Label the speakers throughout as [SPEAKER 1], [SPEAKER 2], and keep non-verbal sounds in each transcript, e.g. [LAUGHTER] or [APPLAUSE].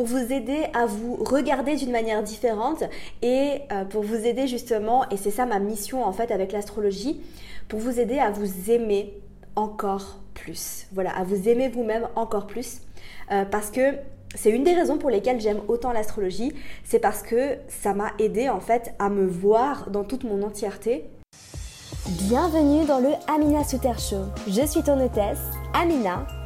[SPEAKER 1] pour vous aider à vous regarder d'une manière différente et euh, pour vous aider justement, et c'est ça ma mission en fait avec l'astrologie, pour vous aider à vous aimer encore plus. Voilà, à vous aimer vous-même encore plus. Euh, parce que c'est une des raisons pour lesquelles j'aime autant l'astrologie, c'est parce que ça m'a aidé en fait à me voir dans toute mon entièreté.
[SPEAKER 2] Bienvenue dans le Amina Souter Show. Je suis ton hôtesse, Amina,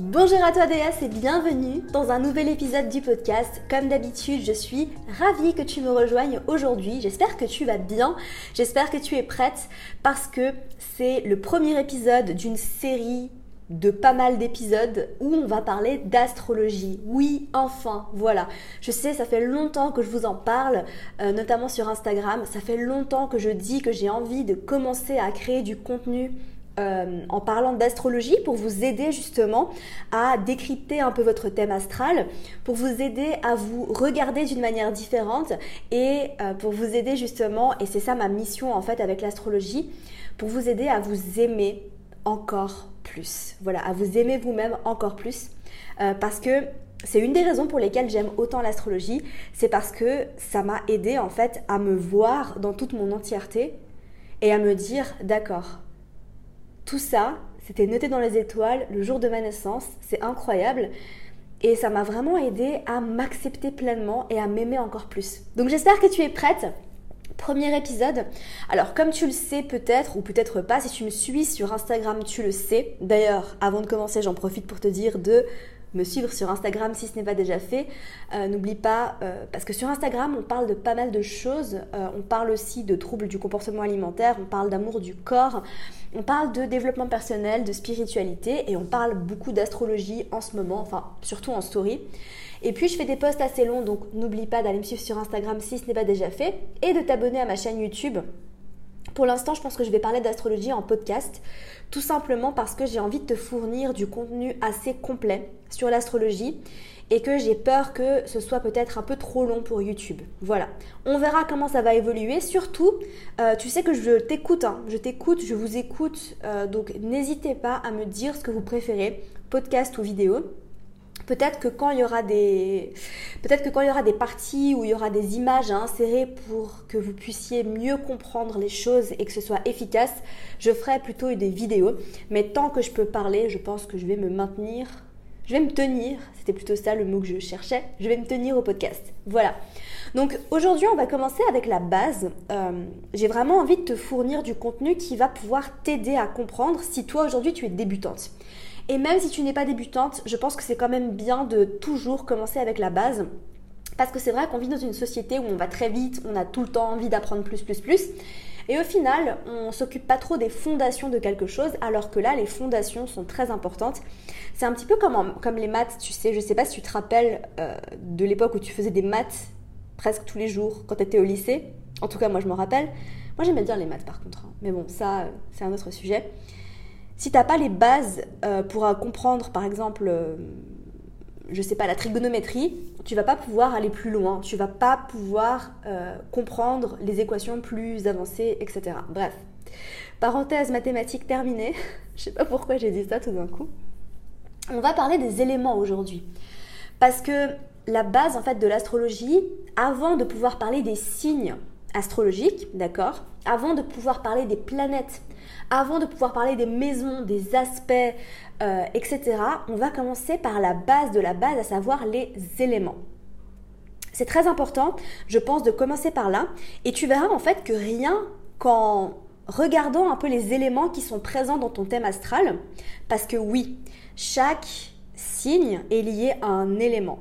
[SPEAKER 1] Bonjour à toi déesse et bienvenue dans un nouvel épisode du podcast. Comme d'habitude, je suis ravie que tu me rejoignes aujourd'hui. J'espère que tu vas bien, j'espère que tu es prête parce que c'est le premier épisode d'une série de pas mal d'épisodes où on va parler d'astrologie. Oui, enfin, voilà. Je sais, ça fait longtemps que je vous en parle, euh, notamment sur Instagram. Ça fait longtemps que je dis que j'ai envie de commencer à créer du contenu euh, en parlant d'astrologie pour vous aider justement à décrypter un peu votre thème astral, pour vous aider à vous regarder d'une manière différente et euh, pour vous aider justement, et c'est ça ma mission en fait avec l'astrologie, pour vous aider à vous aimer encore plus. Voilà, à vous aimer vous-même encore plus. Euh, parce que c'est une des raisons pour lesquelles j'aime autant l'astrologie, c'est parce que ça m'a aidé en fait à me voir dans toute mon entièreté et à me dire d'accord, tout ça, c'était noté dans les étoiles le jour de ma naissance, c'est incroyable. Et ça m'a vraiment aidé à m'accepter pleinement et à m'aimer encore plus. Donc j'espère que tu es prête. Premier épisode. Alors comme tu le sais peut-être ou peut-être pas, si tu me suis sur Instagram, tu le sais. D'ailleurs, avant de commencer, j'en profite pour te dire de me suivre sur Instagram si ce n'est pas déjà fait. Euh, n'oublie pas, euh, parce que sur Instagram, on parle de pas mal de choses. Euh, on parle aussi de troubles du comportement alimentaire, on parle d'amour du corps, on parle de développement personnel, de spiritualité et on parle beaucoup d'astrologie en ce moment, enfin surtout en story. Et puis je fais des posts assez longs, donc n'oublie pas d'aller me suivre sur Instagram si ce n'est pas déjà fait et de t'abonner à ma chaîne YouTube pour l'instant, je pense que je vais parler d'astrologie en podcast, tout simplement parce que j'ai envie de te fournir du contenu assez complet sur l'astrologie et que j'ai peur que ce soit peut-être un peu trop long pour YouTube. Voilà, on verra comment ça va évoluer. Surtout, euh, tu sais que je t'écoute, hein. je t'écoute, je vous écoute, euh, donc n'hésitez pas à me dire ce que vous préférez, podcast ou vidéo. Peut-être que quand il y aura des, parties où il y aura des images à insérer pour que vous puissiez mieux comprendre les choses et que ce soit efficace, je ferai plutôt des vidéos. Mais tant que je peux parler, je pense que je vais me maintenir, je vais me tenir. C'était plutôt ça le mot que je cherchais. Je vais me tenir au podcast. Voilà. Donc aujourd'hui, on va commencer avec la base. Euh, j'ai vraiment envie de te fournir du contenu qui va pouvoir t'aider à comprendre si toi aujourd'hui tu es débutante. Et même si tu n'es pas débutante, je pense que c'est quand même bien de toujours commencer avec la base. Parce que c'est vrai qu'on vit dans une société où on va très vite, on a tout le temps envie d'apprendre plus, plus, plus. Et au final, on s'occupe pas trop des fondations de quelque chose, alors que là, les fondations sont très importantes. C'est un petit peu comme, comme les maths, tu sais. Je sais pas si tu te rappelles euh, de l'époque où tu faisais des maths presque tous les jours quand tu étais au lycée. En tout cas, moi, je me rappelle. Moi, j'aimais bien les maths par contre. Hein. Mais bon, ça, c'est un autre sujet. Si tu n'as pas les bases euh, pour comprendre, par exemple, euh, je sais pas, la trigonométrie, tu vas pas pouvoir aller plus loin, tu vas pas pouvoir euh, comprendre les équations plus avancées, etc. Bref, parenthèse mathématique terminée. [LAUGHS] je sais pas pourquoi j'ai dit ça tout d'un coup. On va parler des éléments aujourd'hui. Parce que la base en fait de l'astrologie, avant de pouvoir parler des signes astrologiques, d'accord Avant de pouvoir parler des planètes, avant de pouvoir parler des maisons, des aspects, euh, etc., on va commencer par la base de la base, à savoir les éléments. C'est très important, je pense, de commencer par là. Et tu verras en fait que rien qu'en regardant un peu les éléments qui sont présents dans ton thème astral, parce que oui, chaque signe est lié à un élément.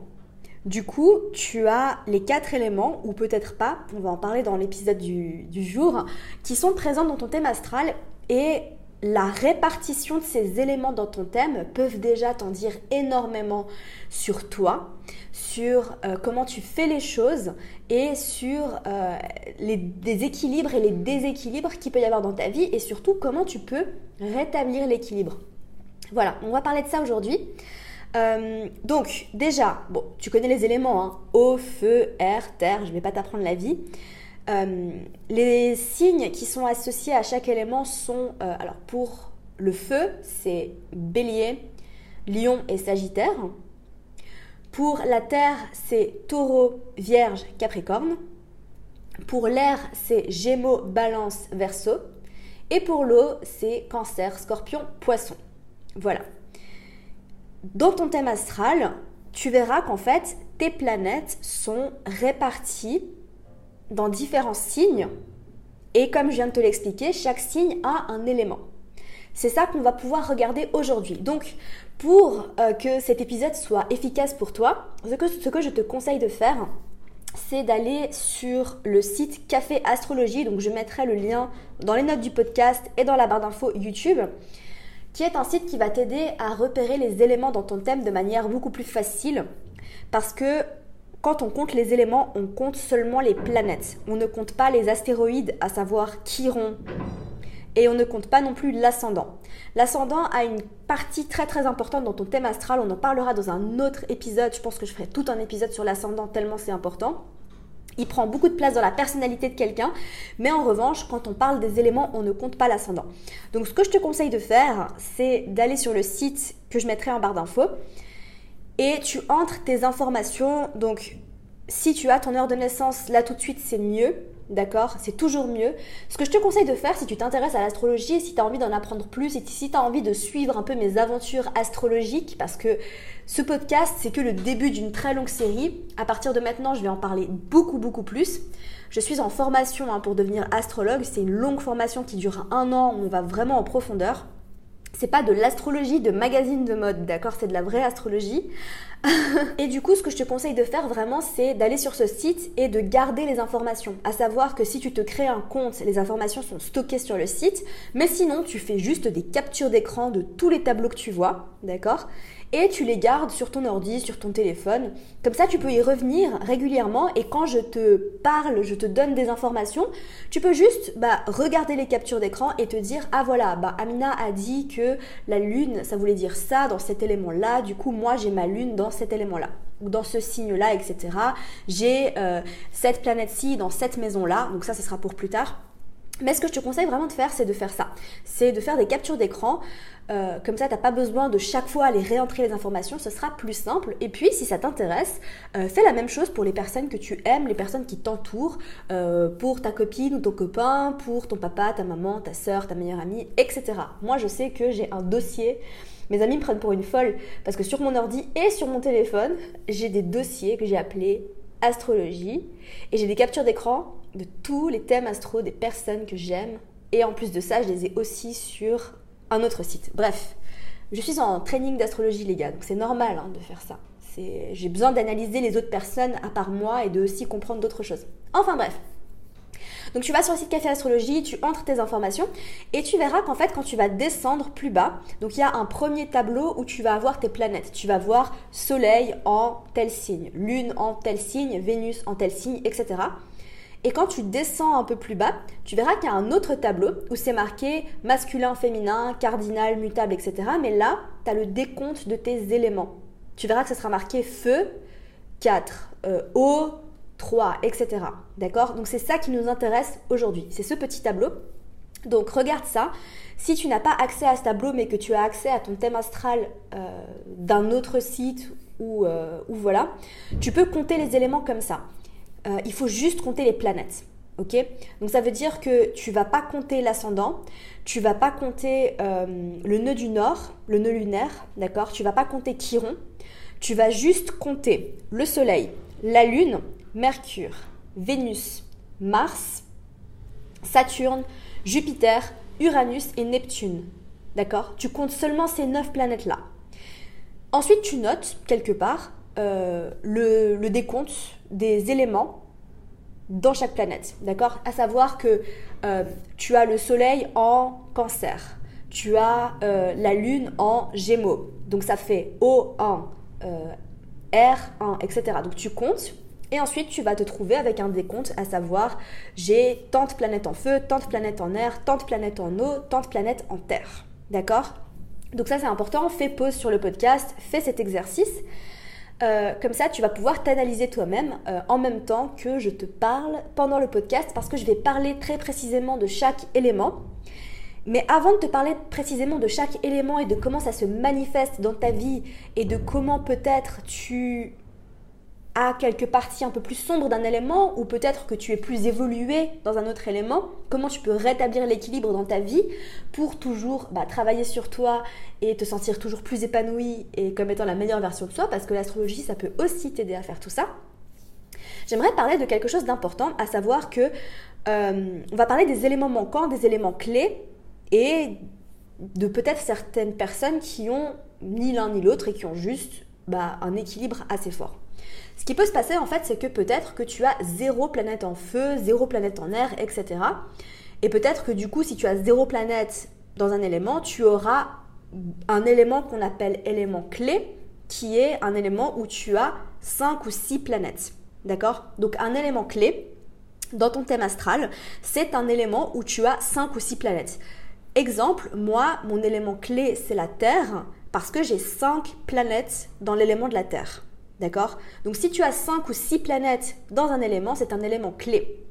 [SPEAKER 1] Du coup, tu as les quatre éléments, ou peut-être pas, on va en parler dans l'épisode du, jour, qui sont présents dans ton thème astral et la répartition de ces éléments dans ton thème peuvent déjà t'en dire énormément sur toi, sur euh, comment tu fais les choses et sur euh, les déséquilibres et les déséquilibres qu'il peut y avoir dans ta vie et surtout comment tu peux rétablir l'équilibre. Voilà, on va parler de ça aujourd'hui. Euh, donc déjà, tu connais les éléments, hein. eau, feu, air, terre, je ne vais pas t'apprendre la vie. Euh, les signes qui sont associés à chaque élément sont, euh, alors pour le feu, c'est bélier, lion et sagittaire. Pour la terre, c'est taureau, vierge, capricorne. Pour l'air, c'est gémeaux, balance, verseau. Et pour l'eau, c'est cancer, scorpion, poisson. Voilà. Dans ton thème astral, tu verras qu'en fait, tes planètes sont réparties dans différents signes. Et comme je viens de te l'expliquer, chaque signe a un élément. C'est ça qu'on va pouvoir regarder aujourd'hui. Donc, pour euh, que cet épisode soit efficace pour toi, ce que, ce que je te conseille de faire, c'est d'aller sur le site Café Astrologie. Donc, je mettrai le lien dans les notes du podcast et dans la barre d'infos YouTube, qui est un site qui va t'aider à repérer les éléments dans ton thème de manière beaucoup plus facile. Parce que quand on compte les éléments, on compte seulement les planètes. On ne compte pas les astéroïdes, à savoir Chiron. Et on ne compte pas non plus l'ascendant. L'ascendant a une partie très très importante dans ton thème astral. On en parlera dans un autre épisode. Je pense que je ferai tout un épisode sur l'ascendant tellement c'est important. Il prend beaucoup de place dans la personnalité de quelqu'un, mais en revanche, quand on parle des éléments, on ne compte pas l'ascendant. Donc ce que je te conseille de faire, c'est d'aller sur le site que je mettrai en barre d'infos et tu entres tes informations. Donc, si tu as ton heure de naissance là tout de suite, c'est mieux. D'accord? C'est toujours mieux. Ce que je te conseille de faire si tu t'intéresses à l'astrologie, si tu as envie d'en apprendre plus, et si tu as envie de suivre un peu mes aventures astrologiques, parce que ce podcast, c'est que le début d'une très longue série. À partir de maintenant, je vais en parler beaucoup, beaucoup plus. Je suis en formation hein, pour devenir astrologue. C'est une longue formation qui dure un an, on va vraiment en profondeur. C'est pas de l'astrologie de magazine de mode, d'accord C'est de la vraie astrologie. [LAUGHS] et du coup, ce que je te conseille de faire vraiment, c'est d'aller sur ce site et de garder les informations. À savoir que si tu te crées un compte, les informations sont stockées sur le site. Mais sinon, tu fais juste des captures d'écran de tous les tableaux que tu vois, d'accord? Et tu les gardes sur ton ordi, sur ton téléphone. Comme ça, tu peux y revenir régulièrement et quand je te parle, je te donne des informations, tu peux juste bah, regarder les captures d'écran et te dire ah voilà, bah, Amina a dit que la lune, ça voulait dire ça dans cet élément-là, du coup moi j'ai ma lune dans cet élément-là ou dans ce signe-là, etc. J'ai euh, cette planète-ci dans cette maison-là, donc ça, ce sera pour plus tard. Mais ce que je te conseille vraiment de faire, c'est de faire ça. C'est de faire des captures d'écran. Euh, comme ça, tu n'as pas besoin de chaque fois aller réentrer les informations. Ce sera plus simple. Et puis, si ça t'intéresse, euh, fais la même chose pour les personnes que tu aimes, les personnes qui t'entourent, euh, pour ta copine ou ton copain, pour ton papa, ta maman, ta soeur, ta meilleure amie, etc. Moi, je sais que j'ai un dossier. Mes amis me prennent pour une folle parce que sur mon ordi et sur mon téléphone, j'ai des dossiers que j'ai appelés astrologie et j'ai des captures d'écran de tous les thèmes astro des personnes que j'aime. Et en plus de ça, je les ai aussi sur un autre site. Bref, je suis en training d'astrologie les gars, donc c'est normal hein, de faire ça. J'ai besoin d'analyser les autres personnes à part moi et de aussi comprendre d'autres choses. Enfin bref. Donc tu vas sur le site Café Astrologie, tu entres tes informations et tu verras qu'en fait quand tu vas descendre plus bas, donc il y a un premier tableau où tu vas avoir tes planètes. Tu vas voir Soleil en tel signe, Lune en tel signe, Vénus en tel signe, etc. Et quand tu descends un peu plus bas, tu verras qu'il y a un autre tableau où c'est marqué masculin, féminin, cardinal, mutable, etc. Mais là, tu as le décompte de tes éléments. Tu verras que ça sera marqué feu, 4, euh, eau, 3, etc. D'accord? Donc c'est ça qui nous intéresse aujourd'hui. C'est ce petit tableau. Donc regarde ça. Si tu n'as pas accès à ce tableau, mais que tu as accès à ton thème astral euh, d'un autre site ou, euh, ou voilà, tu peux compter les éléments comme ça. Euh, il faut juste compter les planètes. Ok? Donc ça veut dire que tu vas pas compter l'ascendant, tu vas pas compter euh, le nœud du nord, le nœud lunaire, d'accord? Tu vas pas compter Chiron, tu vas juste compter le Soleil, la Lune, Mercure, Vénus, Mars, Saturne, Jupiter, Uranus et Neptune. D'accord? Tu comptes seulement ces neuf planètes-là. Ensuite, tu notes quelque part euh, le, décompte des éléments dans chaque planète, d'accord? À savoir que euh, tu as le Soleil en cancer, tu as euh, la lune en gémeaux. Donc ça fait O1, euh, R1, etc. Donc tu comptes et ensuite tu vas te trouver avec un décompte, à savoir j'ai tant de planètes en feu, tant de planètes en air, tant de planètes en eau, tant de planètes en terre. D'accord? Donc ça c'est important, fais pause sur le podcast, fais cet exercice. Euh, comme ça, tu vas pouvoir t'analyser toi-même en même temps que je te parle pendant le podcast parce que je vais parler très précisément de chaque élément. Mais avant de te parler précisément de chaque élément et de comment ça se manifeste dans ta vie et de comment peut-être tu as quelques parties un peu plus sombres d'un élément ou peut-être que tu es plus évolué dans un autre élément, comment tu peux rétablir l'équilibre dans ta vie pour toujours bah, travailler sur toi et te sentir toujours plus épanoui et comme étant la meilleure version de toi parce que l'astrologie ça peut aussi t'aider à faire tout ça. J'aimerais parler de quelque chose d'important, à savoir que euh, on va parler des éléments manquants, des éléments clés et de peut-être certaines personnes qui ont ni l'un ni l'autre et qui ont juste bah, un équilibre assez fort. Ce qui peut se passer en fait, c'est que peut-être que tu as zéro planète en feu, zéro planète en air, etc. Et peut-être que du coup, si tu as zéro planète dans un élément, tu auras un élément qu'on appelle élément clé, qui est un élément où tu as 5 ou 6 planètes. D'accord? Donc un élément clé dans ton thème astral, c'est un élément où tu as 5 ou 6 planètes. Exemple, moi, mon élément clé, c'est la Terre, parce que j'ai 5 planètes dans l'élément de la Terre. D'accord? Donc si tu as 5 ou 6 planètes dans un élément, c'est un élément clé.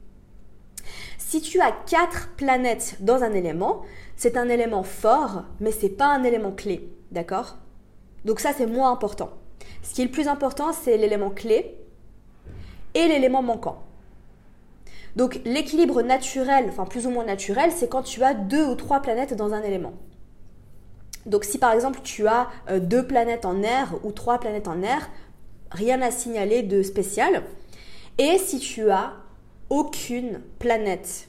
[SPEAKER 1] Si tu as 4 planètes dans un élément, c'est un élément fort, mais c'est pas un élément clé. D'accord? Donc ça, c'est moins important. Ce qui est le plus important, c'est l'élément clé et l'élément manquant. Donc l'équilibre naturel, enfin plus ou moins naturel, c'est quand tu as deux ou trois planètes dans un élément. Donc si par exemple tu as euh, deux planètes en air ou trois planètes en air, rien à signaler de spécial. Et si tu as aucune planète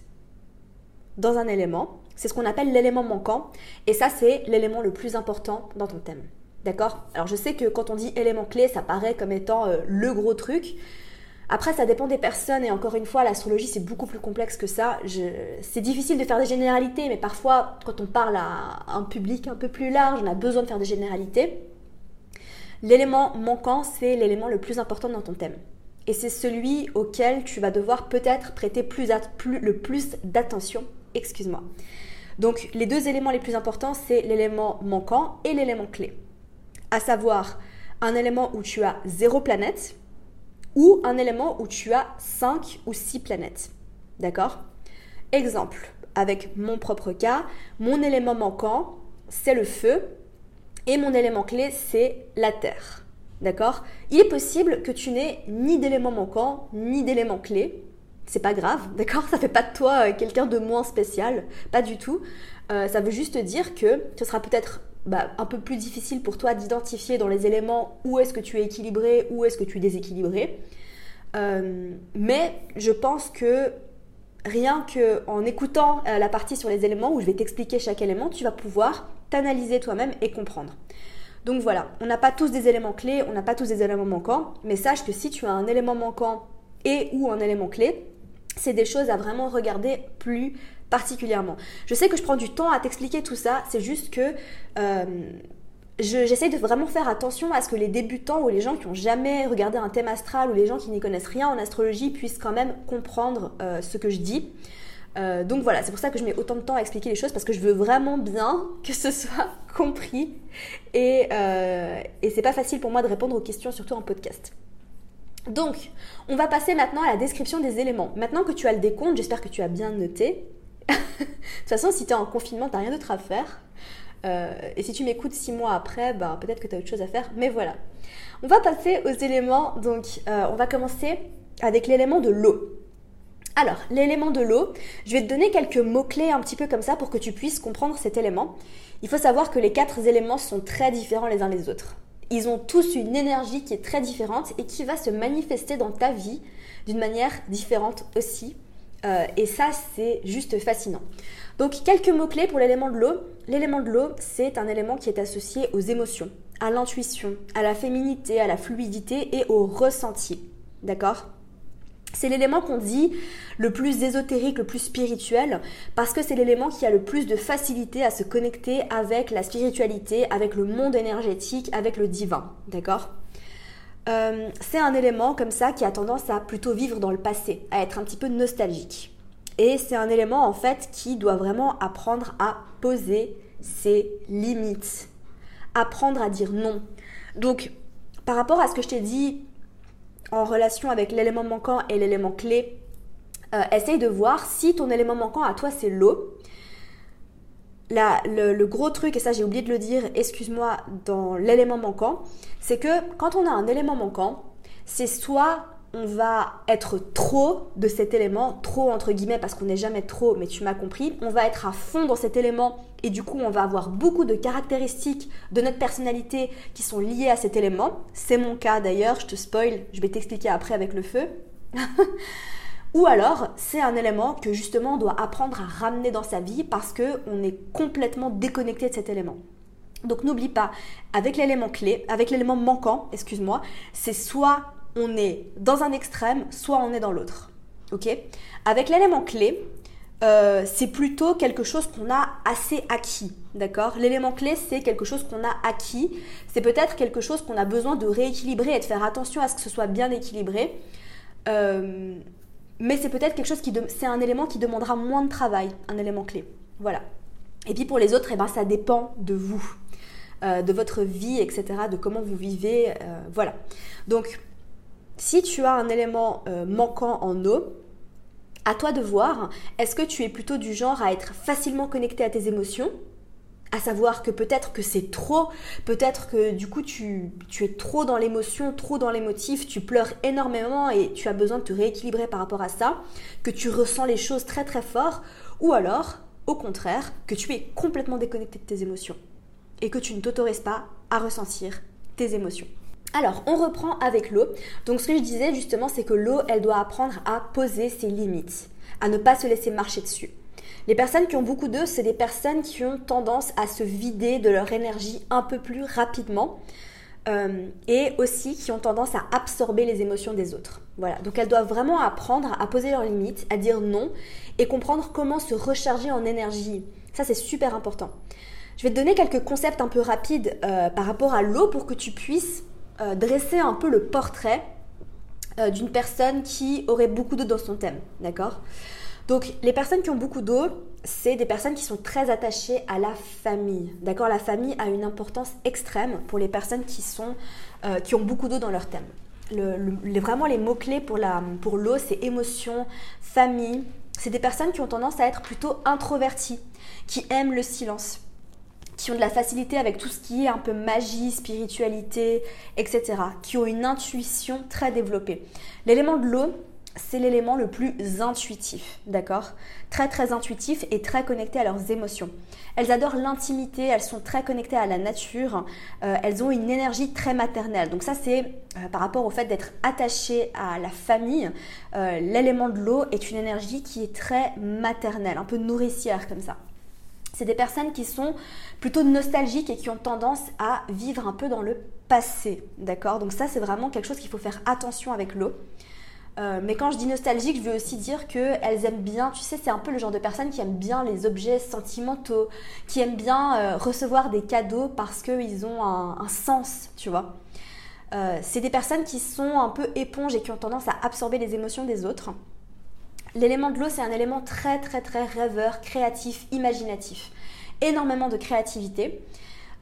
[SPEAKER 1] dans un élément, c'est ce qu'on appelle l'élément manquant. Et ça, c'est l'élément le plus important dans ton thème. D'accord? Alors je sais que quand on dit élément clé, ça paraît comme étant euh, le gros truc. Après, ça dépend des personnes et encore une fois, l'astrologie c'est beaucoup plus complexe que ça. C'est difficile de faire des généralités, mais parfois, quand on parle à un public un peu plus large, on a besoin de faire des généralités. L'élément manquant, c'est l'élément le plus important dans ton thème. Et c'est celui auquel tu vas devoir peut-être prêter plus, le plus d'attention. Excuse-moi. Donc, les deux éléments les plus importants, c'est l'élément manquant et l'élément clé. À savoir, un élément où tu as zéro planète, ou un élément où tu as 5 ou 6 planètes. D'accord? Exemple, avec mon propre cas, mon élément manquant, c'est le feu et mon élément clé, c'est la terre. D'accord? Il est possible que tu n'aies ni d'élément manquant, ni d'élément clé. C'est pas grave, [LAUGHS] d'accord? Ça fait pas de toi euh, quelqu'un de moins spécial, pas du tout. Euh, ça veut juste dire que ce sera peut-être bah, un peu plus difficile pour toi d'identifier dans les éléments où est-ce que tu es équilibré, où est-ce que tu es déséquilibré. Euh, mais je pense que rien qu'en écoutant euh, la partie sur les éléments où je vais t'expliquer chaque élément, tu vas pouvoir t'analyser toi-même et comprendre. Donc voilà, on n'a pas tous des éléments clés, on n'a pas tous des éléments manquants, mais sache que si tu as un élément manquant et ou un élément clé, c'est des choses à vraiment regarder plus particulièrement. Je sais que je prends du temps à t'expliquer tout ça, c'est juste que euh, j'essaye de vraiment faire attention à ce que les débutants ou les gens qui n'ont jamais regardé un thème astral ou les gens qui n'y connaissent rien en astrologie puissent quand même comprendre euh, ce que je dis. Euh, donc voilà, c'est pour ça que je mets autant de temps à expliquer les choses parce que je veux vraiment bien que ce soit [LAUGHS] compris et, et c'est pas facile pour moi de répondre aux questions, surtout en podcast. Donc, on va passer maintenant à la description des éléments. Maintenant que tu as le décompte, j'espère que tu as bien noté, [LAUGHS] de toute façon, si tu es en confinement, tu rien d'autre à faire. Euh, et si tu m'écoutes six mois après, bah, peut-être que tu as autre chose à faire. Mais voilà. On va passer aux éléments. Donc, euh, on va commencer avec l'élément de l'eau. Alors, l'élément de l'eau, je vais te donner quelques mots-clés un petit peu comme ça pour que tu puisses comprendre cet élément. Il faut savoir que les quatre éléments sont très différents les uns des autres. Ils ont tous une énergie qui est très différente et qui va se manifester dans ta vie d'une manière différente aussi. Euh, et ça, c'est juste fascinant. Donc, quelques mots-clés pour l'élément de l'eau. L'élément de l'eau, c'est un élément qui est associé aux émotions, à l'intuition, à la féminité, à la fluidité et au ressenti. D'accord? C'est l'élément qu'on dit le plus ésotérique, le plus spirituel, parce que c'est l'élément qui a le plus de facilité à se connecter avec la spiritualité, avec le monde énergétique, avec le divin. D'accord? Euh, C'est un élément comme ça qui a tendance à plutôt vivre dans le passé, à être un petit peu nostalgique. Et c'est un élément en fait qui doit vraiment apprendre à poser ses limites, apprendre à dire non. Donc, par rapport à ce que je t'ai dit en relation avec l'élément manquant et l'élément clé, euh, essaye de voir si ton élément manquant à toi c'est l'eau. Le, le, gros truc, et ça j'ai oublié de le dire, excuse-moi, dans l'élément manquant, c'est que quand on a un élément manquant, c'est soit on va être trop de cet élément, trop entre guillemets parce qu'on n'est jamais trop, mais tu m'as compris, on va être à fond dans cet élément et du coup on va avoir beaucoup de caractéristiques de notre personnalité qui sont liées à cet élément. C'est mon cas d'ailleurs, je te spoil, je vais t'expliquer après avec le feu. [LAUGHS] Ou alors, c'est un élément que justement on doit apprendre à ramener dans sa vie parce qu'on est complètement déconnecté de cet élément. Donc n'oublie pas, avec l'élément clé, avec l'élément manquant, excuse-moi, c'est soit on est dans un extrême, soit on est dans l'autre. Ok? Avec l'élément clé, euh, c'est plutôt quelque chose qu'on a assez acquis, d'accord? L'élément clé, c'est quelque chose qu'on a acquis. C'est peut-être quelque chose qu'on a besoin de rééquilibrer et de faire attention à ce que ce soit bien équilibré. Euh, mais c'est peut-être quelque chose qui, c'est un élément qui demandera moins de travail, un élément clé. Voilà. Et puis pour les autres, eh ben, ça dépend de vous, euh, de votre vie, etc., de comment vous vivez. voilà. Donc si tu as un élément euh, manquant en eau, à toi de voir, est-ce que tu es plutôt du genre à être facilement connecté à tes émotions à savoir que peut-être que c'est trop, peut-être que du coup tu, tu es trop dans l'émotion, trop dans l'émotif, tu pleures énormément et tu as besoin de te rééquilibrer par rapport à ça, que tu ressens les choses très très fort, ou alors, au contraire, que tu es complètement déconnecté de tes émotions et que tu ne t'autorises pas à ressentir tes émotions. Alors, on reprend avec l'eau. Donc, ce que je disais justement, c'est que l'eau, elle doit apprendre à poser ses limites, à ne pas se laisser marcher dessus. Les personnes qui ont beaucoup d'eau, c'est des personnes qui ont tendance à se vider de leur énergie un peu plus rapidement euh, et aussi qui ont tendance à absorber les émotions des autres. Voilà, donc elles doivent vraiment apprendre à poser leurs limites, à dire non et comprendre comment se recharger en énergie. Ça, c'est super important. Je vais te donner quelques concepts un peu rapides euh, par rapport à l'eau pour que tu puisses euh, dresser un peu le portrait d'une personne qui aurait beaucoup d'eau dans son thème, d'accord? Donc les personnes qui ont beaucoup d'eau, c'est des personnes qui sont très attachées à la famille, d'accord La famille a une importance extrême pour les personnes qui, sont, euh, qui ont beaucoup d'eau dans leur thème. vraiment les mots-clés pour l'eau, pour c'est émotion, famille. C'est des personnes qui ont tendance à être plutôt introverties, qui aiment le silence qui ont de la facilité avec tout ce qui est un peu magie, spiritualité, etc., qui ont une intuition très développée. L'élément de l'eau, c'est l'élément le plus intuitif, d'accord? Très très intuitif et très connecté à leurs émotions. Elles adorent l'intimité, elles sont très connectées à la nature, euh, elles ont une énergie très maternelle. Donc ça c'est euh, par rapport au fait d'être attaché à la famille, euh, l'élément de l'eau est une énergie qui est très maternelle, un peu nourricière comme ça c'est des personnes qui sont plutôt nostalgiques et qui ont tendance à vivre un peu dans le passé. D'accord? Donc ça, c'est vraiment quelque chose qu'il faut faire attention avec l'eau. Euh, mais quand je dis nostalgique, je veux aussi dire qu'elles aiment bien, tu sais, c'est un peu le genre de personnes qui aiment bien les objets sentimentaux, qui aiment bien euh, recevoir des cadeaux parce qu'ils ont un, sens, tu vois. Euh, c'est des personnes qui sont un peu éponges et qui ont tendance à absorber les émotions des autres. L'élément de l'eau, c'est un élément très très très rêveur, créatif, imaginatif. Énormément de créativité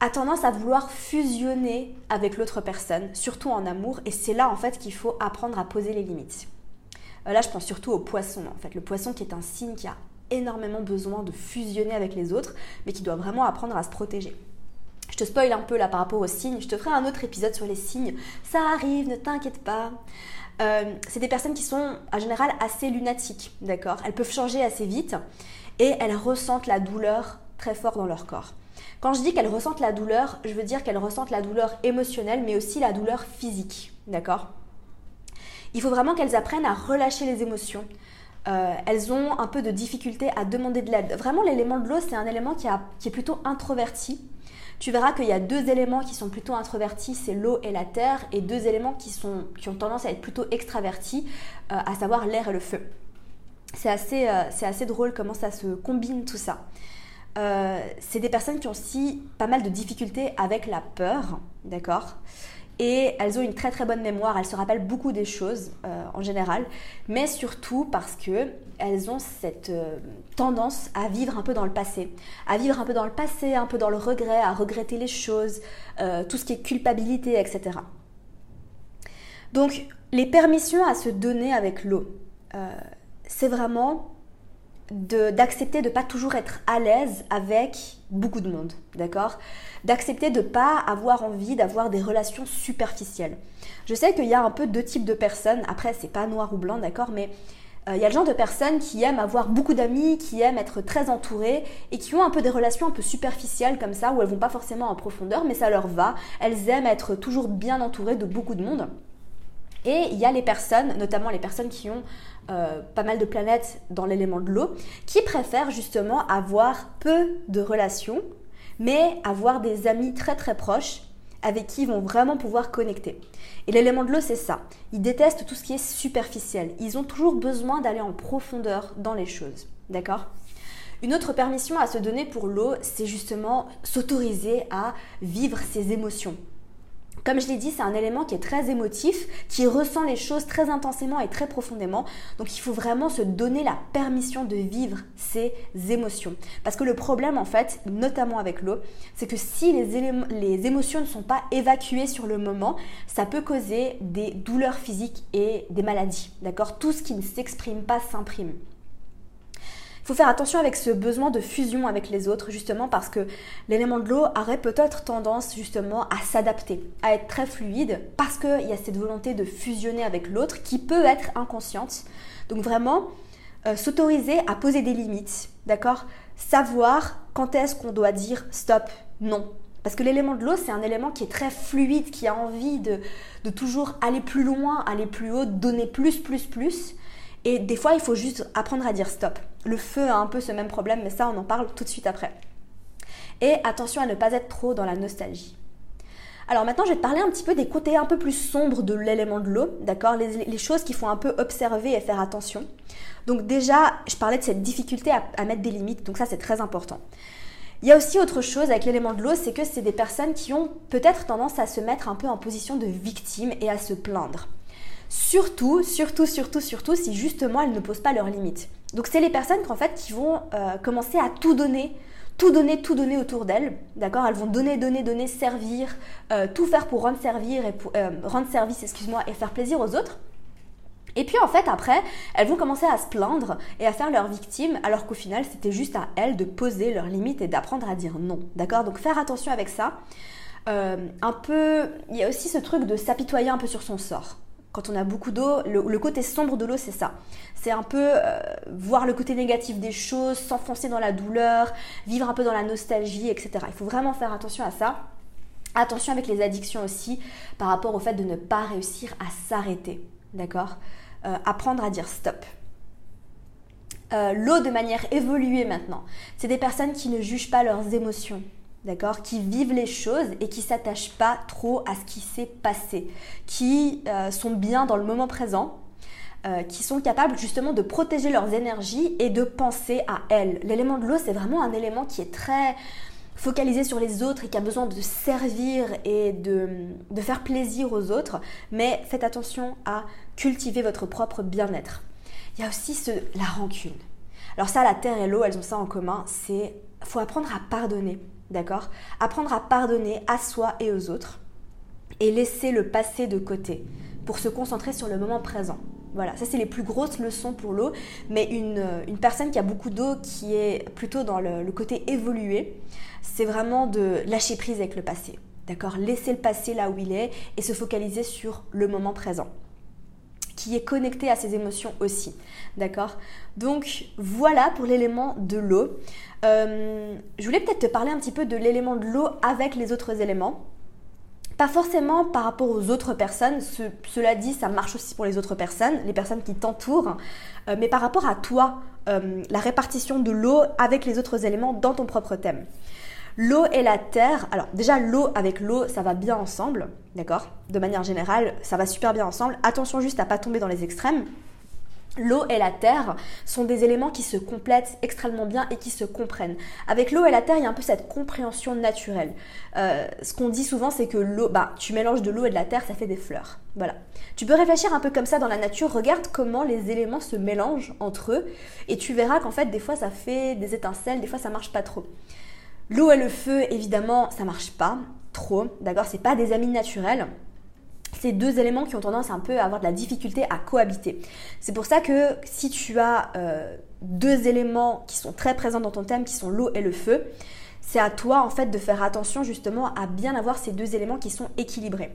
[SPEAKER 1] a tendance à vouloir fusionner avec l'autre personne, surtout en amour, et c'est là en fait qu'il faut apprendre à poser les limites. Euh, là, je pense surtout au poisson, en fait, le poisson qui est un signe qui a énormément besoin de fusionner avec les autres, mais qui doit vraiment apprendre à se protéger. Je te spoil un peu là par rapport aux signes, je te ferai un autre épisode sur les signes. Ça arrive, ne t'inquiète pas. Euh, c'est des personnes qui sont en général assez lunatiques, d'accord? Elles peuvent changer assez vite et elles ressentent la douleur très fort dans leur corps. Quand je dis qu'elles ressentent la douleur, je veux dire qu'elles ressentent la douleur émotionnelle mais aussi la douleur physique, d'accord? Il faut vraiment qu'elles apprennent à relâcher les émotions. Euh, elles ont un peu de difficulté à demander de l'aide. Vraiment, l'élément de l'eau, c'est un élément qui, est plutôt introverti, tu verras qu'il y a deux éléments qui sont plutôt introvertis, c'est l'eau et la terre, et deux éléments qui, sont, qui ont tendance à être plutôt extravertis, euh, à savoir l'air et le feu. Euh, c'est assez drôle comment ça se combine tout ça. Euh, c'est des personnes qui ont aussi pas mal de difficultés avec la peur, d'accord? Et elles ont une très très bonne mémoire, elles se rappellent beaucoup des choses euh, en général, mais surtout parce que elles ont cette euh, tendance à vivre un peu dans le passé, à vivre un peu dans le passé, un peu dans le regret, à regretter les choses, tout ce qui est culpabilité, etc. Donc les permissions à se donner avec l'eau, c'est vraiment d'accepter de ne pas toujours être à l'aise avec beaucoup de monde, d'accord? D'accepter de ne pas avoir envie d'avoir des relations superficielles. Je sais qu'il y a un peu deux types de personnes, après c'est pas noir ou blanc, d'accord? Mais euh, il y a le genre de personnes qui aiment avoir beaucoup d'amis, qui aiment être très entourées et qui ont un peu des relations un peu superficielles comme ça, où elles vont pas forcément en profondeur, mais ça leur va. Elles aiment être toujours bien entourées de beaucoup de monde. Et il y a les personnes, notamment les personnes qui ont euh, pas mal de planètes dans l'élément de l'eau, qui préfèrent justement avoir peu de relations, mais avoir des amis très très proches avec qui ils vont vraiment pouvoir connecter. Et l'élément de l'eau, c'est ça. Ils détestent tout ce qui est superficiel. Ils ont toujours besoin d'aller en profondeur dans les choses. D'accord? Une autre permission à se donner pour l'eau, c'est justement s'autoriser à vivre ses émotions. Comme je l'ai dit, c'est un élément qui est très émotif, qui ressent les choses très intensément et très profondément. Donc il faut vraiment se donner la permission de vivre ses émotions. Parce que le problème en fait, notamment avec l'eau, c'est que si les, les émotions ne sont pas évacuées sur le moment, ça peut causer des douleurs physiques et des maladies. D'accord? Tout ce qui ne s'exprime pas s'imprime. Faut faire attention avec ce besoin de fusion avec les autres, justement parce que l'élément de l'eau aurait peut-être tendance justement à s'adapter, à être très fluide, parce qu'il y a cette volonté de fusionner avec l'autre qui peut être inconsciente. Donc vraiment, euh, s'autoriser à poser des limites, d'accord? Savoir quand est-ce qu'on doit dire stop, non. Parce que l'élément de l'eau, c'est un élément qui est très fluide, qui a envie de, de toujours aller plus loin, aller plus haut, donner plus, plus, plus. Et des fois, il faut juste apprendre à dire stop. Le feu a un peu ce même problème, mais ça, on en parle tout de suite après. Et attention à ne pas être trop dans la nostalgie. Alors maintenant, je vais te parler un petit peu des côtés un peu plus sombres de l'élément de l'eau, d'accord? Les, choses qu'il faut un peu observer et faire attention. Donc déjà, je parlais de cette difficulté à, à mettre des limites, donc ça c'est très important. Il y a aussi autre chose avec l'élément de l'eau, c'est que c'est des personnes qui ont peut-être tendance à se mettre un peu en position de victime et à se plaindre. Surtout, surtout, surtout, surtout si justement elles ne posent pas leurs limites. Donc c'est les personnes qu'en fait qui vont euh, commencer à tout donner, tout donner, tout donner autour d'elles, d'accord? Elles vont donner, donner, donner, servir, euh, tout faire pour rendre et pour, euh, rendre service, excuse-moi, et faire plaisir aux autres. Et puis en fait après, elles vont commencer à se plaindre et à faire leur victime, alors qu'au final c'était juste à elles de poser leurs limites et d'apprendre à dire non, d'accord? Donc faire attention avec ça. un peu, il y a aussi ce truc de s'apitoyer un peu sur son sort quand on a beaucoup d'eau, le, côté sombre de l'eau, c'est ça. C'est un peu euh, voir le côté négatif des choses, s'enfoncer dans la douleur, vivre un peu dans la nostalgie, etc. Il faut vraiment faire attention à ça. Attention avec les addictions aussi, par rapport au fait de ne pas réussir à s'arrêter. D'accord? Euh, Apprendre à dire stop. Euh, l'eau de manière évoluée maintenant. C'est des personnes qui ne jugent pas leurs émotions, d'accord, qui vivent les choses et qui s'attachent pas trop à ce qui s'est passé, qui euh, sont bien dans le moment présent, euh, qui sont capables justement de protéger leurs énergies et de penser à elles. L'élément de l'eau, c'est vraiment un élément qui est très focalisé sur les autres et qui a besoin de servir et de, faire plaisir aux autres, mais faites attention à cultiver votre propre bien-être. Il y a aussi la rancune. Alors ça, la terre et l'eau, elles ont ça en commun, c'est faut apprendre à pardonner. D'accord? Apprendre à pardonner à soi et aux autres et laisser le passé de côté pour se concentrer sur le moment présent. Voilà, ça c'est les plus grosses leçons pour l'eau, mais une, une, personne qui a beaucoup d'eau, qui est plutôt dans le, le côté évolué, c'est vraiment de lâcher prise avec le passé. D'accord? Laisser le passé là où il est et se focaliser sur le moment présent qui est connecté à ses émotions aussi. D'accord? Donc voilà pour l'élément de l'eau. Euh, je voulais peut-être te parler un petit peu de l'élément de l'eau avec les autres éléments. Pas forcément par rapport aux autres personnes, cela dit, ça marche aussi pour les autres personnes, les personnes qui t'entourent, euh, mais par rapport à toi, euh, la répartition de l'eau avec les autres éléments dans ton propre thème. L'eau et la terre, alors déjà l'eau avec l'eau, ça va bien ensemble, d'accord? De manière générale, ça va super bien ensemble. Attention juste à pas tomber dans les extrêmes. L'eau et la terre sont des éléments qui se complètent extrêmement bien et qui se comprennent. Avec l'eau et la terre, il y a un peu cette compréhension naturelle. Euh, ce qu'on dit souvent, c'est que l'eau, bah, tu mélanges de l'eau et de la terre, ça fait des fleurs. Voilà. Tu peux réfléchir un peu comme ça dans la nature. Regarde comment les éléments se mélangent entre eux et tu verras qu'en fait, des fois, ça fait des étincelles, des fois, ça marche pas trop. L'eau et le feu, évidemment, ça marche pas trop. D'accord, c'est pas des amis naturels ces deux éléments qui ont tendance un peu à avoir de la difficulté à cohabiter. C'est pour ça que si tu as euh, deux éléments qui sont très présents dans ton thème, qui sont l'eau et le feu, c'est à toi en fait de faire attention justement à bien avoir ces deux éléments qui sont équilibrés.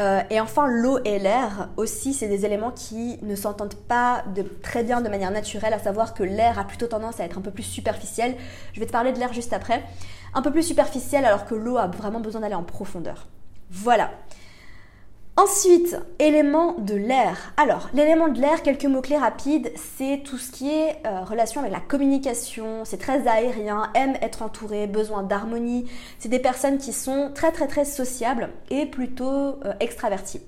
[SPEAKER 1] Euh, et enfin, l'eau et l'air aussi, c'est des éléments qui ne s'entendent pas de, très bien de manière naturelle, à savoir que l'air a plutôt tendance à être un peu plus superficiel. Je vais te parler de l'air juste après. Un peu plus superficiel alors que l'eau a vraiment besoin d'aller en profondeur. Voilà. Ensuite, élément de l'air. Alors, l'élément de l'air, quelques mots-clés rapides, c'est tout ce qui est euh, relation avec la communication, c'est très aérien, aime être entouré, besoin d'harmonie. C'est des personnes qui sont très très très sociables et plutôt euh, extraverties.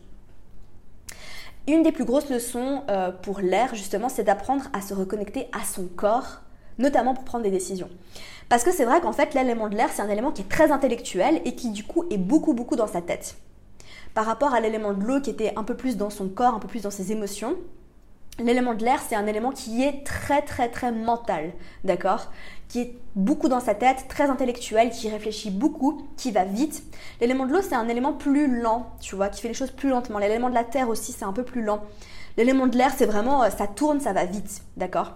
[SPEAKER 1] Une des plus grosses leçons euh, pour l'air, justement, c'est d'apprendre à se reconnecter à son corps, notamment pour prendre des décisions. Parce que c'est vrai qu'en fait, l'élément de l'air, c'est un élément qui est très intellectuel et qui du coup est beaucoup beaucoup dans sa tête. Par rapport à l'élément de l'eau qui était un peu plus dans son corps, un peu plus dans ses émotions, l'élément de l'air, c'est un élément qui est très très très mental, d'accord? Qui est beaucoup dans sa tête, très intellectuel, qui réfléchit beaucoup, qui va vite. L'élément de l'eau, c'est un élément plus lent, tu vois, qui fait les choses plus lentement. L'élément de la terre aussi, c'est un peu plus lent. L'élément de l'air, c'est vraiment, euh, ça tourne, ça va vite, d'accord?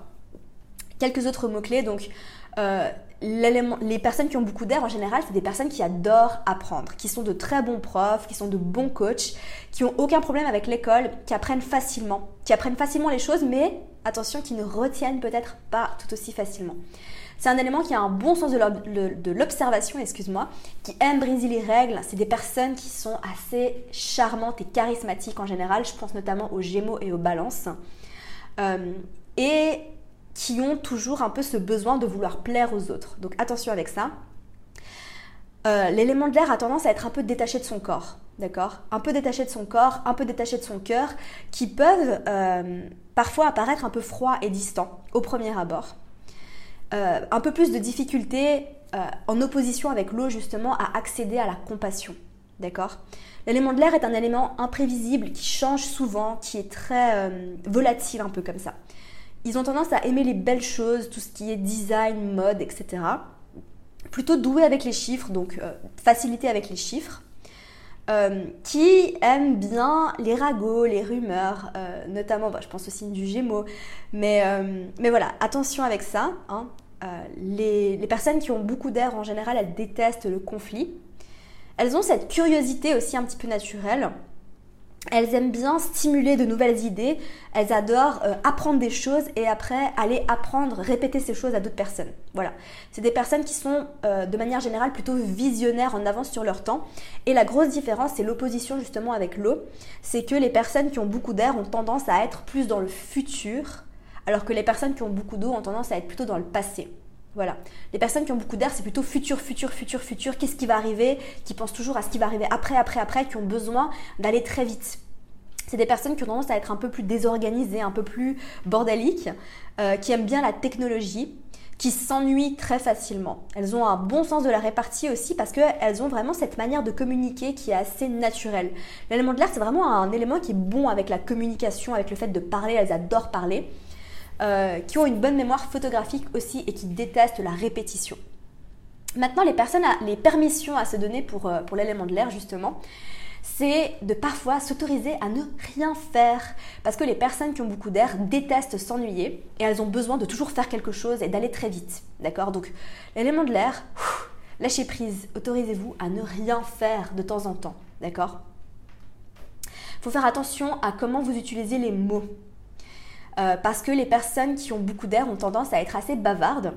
[SPEAKER 1] Quelques autres mots-clés, donc euh, les personnes qui ont beaucoup d'air en général, c'est des personnes qui adorent apprendre, qui sont de très bons profs, qui sont de bons coachs, qui ont aucun problème avec l'école, qui apprennent facilement, qui apprennent facilement les choses, mais attention, qui ne retiennent peut-être pas tout aussi facilement. C'est un élément qui a un bon sens de l'observation, excuse-moi, qui aime briser les règles. C'est des personnes qui sont assez charmantes et charismatiques en général. Je pense notamment aux Gémeaux et aux Balances. Euh, et qui ont toujours un peu ce besoin de vouloir plaire aux autres. Donc attention avec ça. Euh, l'élément de l'air a tendance à être un peu détaché de son corps, d'accord? Un peu détaché de son corps, un peu détaché de son cœur, qui peuvent euh, parfois apparaître un peu froids et distants au premier abord. Euh, un peu plus de difficulté en opposition avec l'eau justement à accéder à la compassion, d'accord? L'élément de l'air est un élément imprévisible qui change souvent, qui est très volatile un peu comme ça. Ils ont tendance à aimer les belles choses, tout ce qui est design, mode, etc. Plutôt doués avec les chiffres, donc euh, facilité avec les chiffres. Euh, qui aiment bien les ragots, les rumeurs, euh, notamment, bah, je pense au signe du Gémeaux. Mais, mais voilà, attention avec ça. Hein. Les, personnes qui ont beaucoup d'air, en général, elles détestent le conflit. Elles ont cette curiosité aussi un petit peu naturelle. Elles aiment bien stimuler de nouvelles idées, elles adorent euh, apprendre des choses et après aller apprendre, répéter ces choses à d'autres personnes. Voilà. C'est des personnes qui sont euh, de manière générale plutôt visionnaires en avance sur leur temps. Et la grosse différence, c'est l'opposition justement avec l'eau. C'est que les personnes qui ont beaucoup d'air ont tendance à être plus dans le futur, alors que les personnes qui ont beaucoup d'eau ont tendance à être plutôt dans le passé. Voilà. Les personnes qui ont beaucoup d'air, c'est plutôt futur, futur, futur, futur. Qu'est-ce qui va arriver? Qui pensent toujours à ce qui va arriver après, après, après, qui ont besoin d'aller très vite. C'est des personnes qui ont tendance à être un peu plus désorganisées, un peu plus bordéliques, euh, qui aiment bien la technologie, qui s'ennuient très facilement. Elles ont un bon sens de la répartie aussi parce qu'elles ont vraiment cette manière de communiquer qui est assez naturelle. L'élément de l'air, c'est vraiment un élément qui est bon avec la communication, avec le fait de parler, elles adorent parler. Euh, qui ont une bonne mémoire photographique aussi et qui détestent la répétition. Maintenant, les personnes, les permissions à se donner pour, euh, pour l'élément de l'air, justement, c'est de parfois s'autoriser à ne rien faire. Parce que les personnes qui ont beaucoup d'air détestent s'ennuyer et elles ont besoin de toujours faire quelque chose et d'aller très vite. D'accord? Donc, l'élément de l'air, lâchez prise, autorisez-vous à ne rien faire de temps en temps. D'accord? Faut faire attention à comment vous utilisez les mots. Euh, parce que les personnes qui ont beaucoup d'air ont tendance à être assez bavardes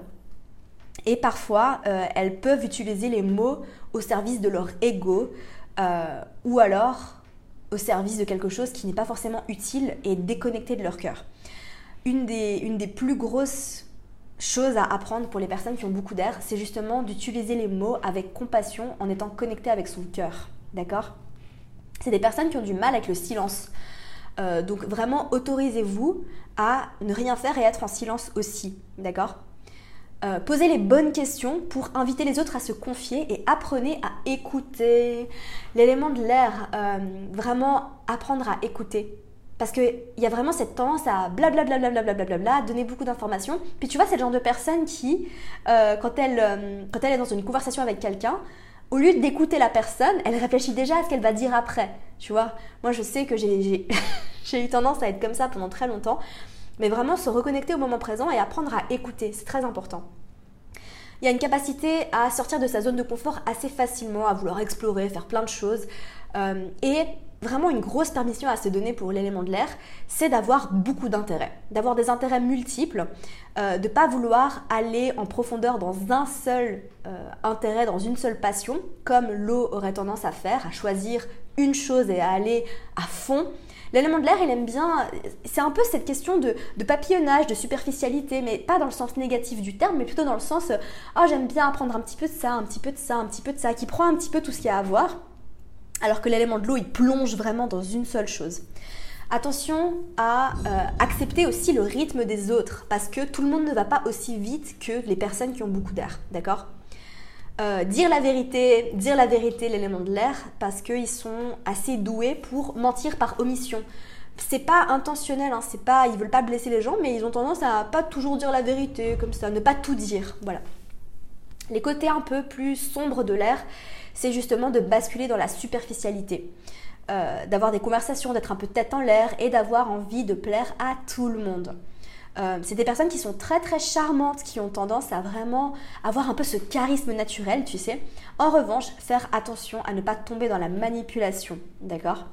[SPEAKER 1] et parfois euh, elles peuvent utiliser les mots au service de leur ego euh, ou alors au service de quelque chose qui n'est pas forcément utile et déconnecté de leur cœur. Une des, une des plus grosses chose à apprendre pour les personnes qui ont beaucoup d'air, c'est justement d'utiliser les mots avec compassion en étant connecté avec son cœur. D'accord? C'est des personnes qui ont du mal avec le silence. Donc vraiment, autorisez-vous à ne rien faire et être en silence aussi. D'accord? Euh, posez les bonnes questions pour inviter les autres à se confier et apprenez à écouter. L'élément de l'air, euh, vraiment apprendre à écouter. Parce qu'il y a vraiment cette tendance à blablabla, bla, donner beaucoup d'informations. Puis tu vois, c'est le genre de personne qui, euh, quand, elle, quand elle est dans une conversation avec quelqu'un, au lieu d'écouter la personne, elle réfléchit déjà à ce qu'elle va dire après. Tu vois, moi je sais que [LAUGHS] j'ai eu tendance à être comme ça pendant très longtemps mais vraiment se reconnecter au moment présent et apprendre à écouter, c'est très important. Il y a une capacité à sortir de sa zone de confort assez facilement, à vouloir explorer, faire plein de choses. Euh, et vraiment une grosse permission à se donner pour l'élément de l'air, c'est d'avoir beaucoup d'intérêts, d'avoir des intérêts multiples, euh, de ne pas vouloir aller en profondeur dans un seul euh, intérêt, dans une seule passion, comme l'eau aurait tendance à faire, à choisir une chose et à aller à fond. L'élément de l'air, il aime bien, c'est un peu cette question de, papillonnage, de superficialité, mais pas dans le sens négatif du terme, mais plutôt dans le sens, oh j'aime bien apprendre un petit peu de ça, un petit peu de ça, un petit peu de ça, qui prend un petit peu tout ce qu'il y a à voir, alors que l'élément de l'eau, il plonge vraiment dans une seule chose. Attention à euh, accepter aussi le rythme des autres, parce que tout le monde ne va pas aussi vite que les personnes qui ont beaucoup d'air, d'accord? Euh, dire la vérité, dire la vérité, l'élément de l'air, parce qu'ils sont assez doués pour mentir par omission. C'est pas intentionnel, hein, c'est pas, ils veulent pas blesser les gens, mais ils ont tendance à pas toujours dire la vérité, comme ça, ne pas tout dire, voilà. Les côtés un peu plus sombres de l'air, c'est justement de basculer dans la superficialité. Euh, d'avoir des conversations, d'être un peu tête en l'air et d'avoir envie de plaire à tout le monde. Euh, c'est des personnes qui sont très très charmantes, qui ont tendance à vraiment avoir un peu ce charisme naturel, tu sais. En revanche, faire attention à ne pas tomber dans la manipulation, d'accord?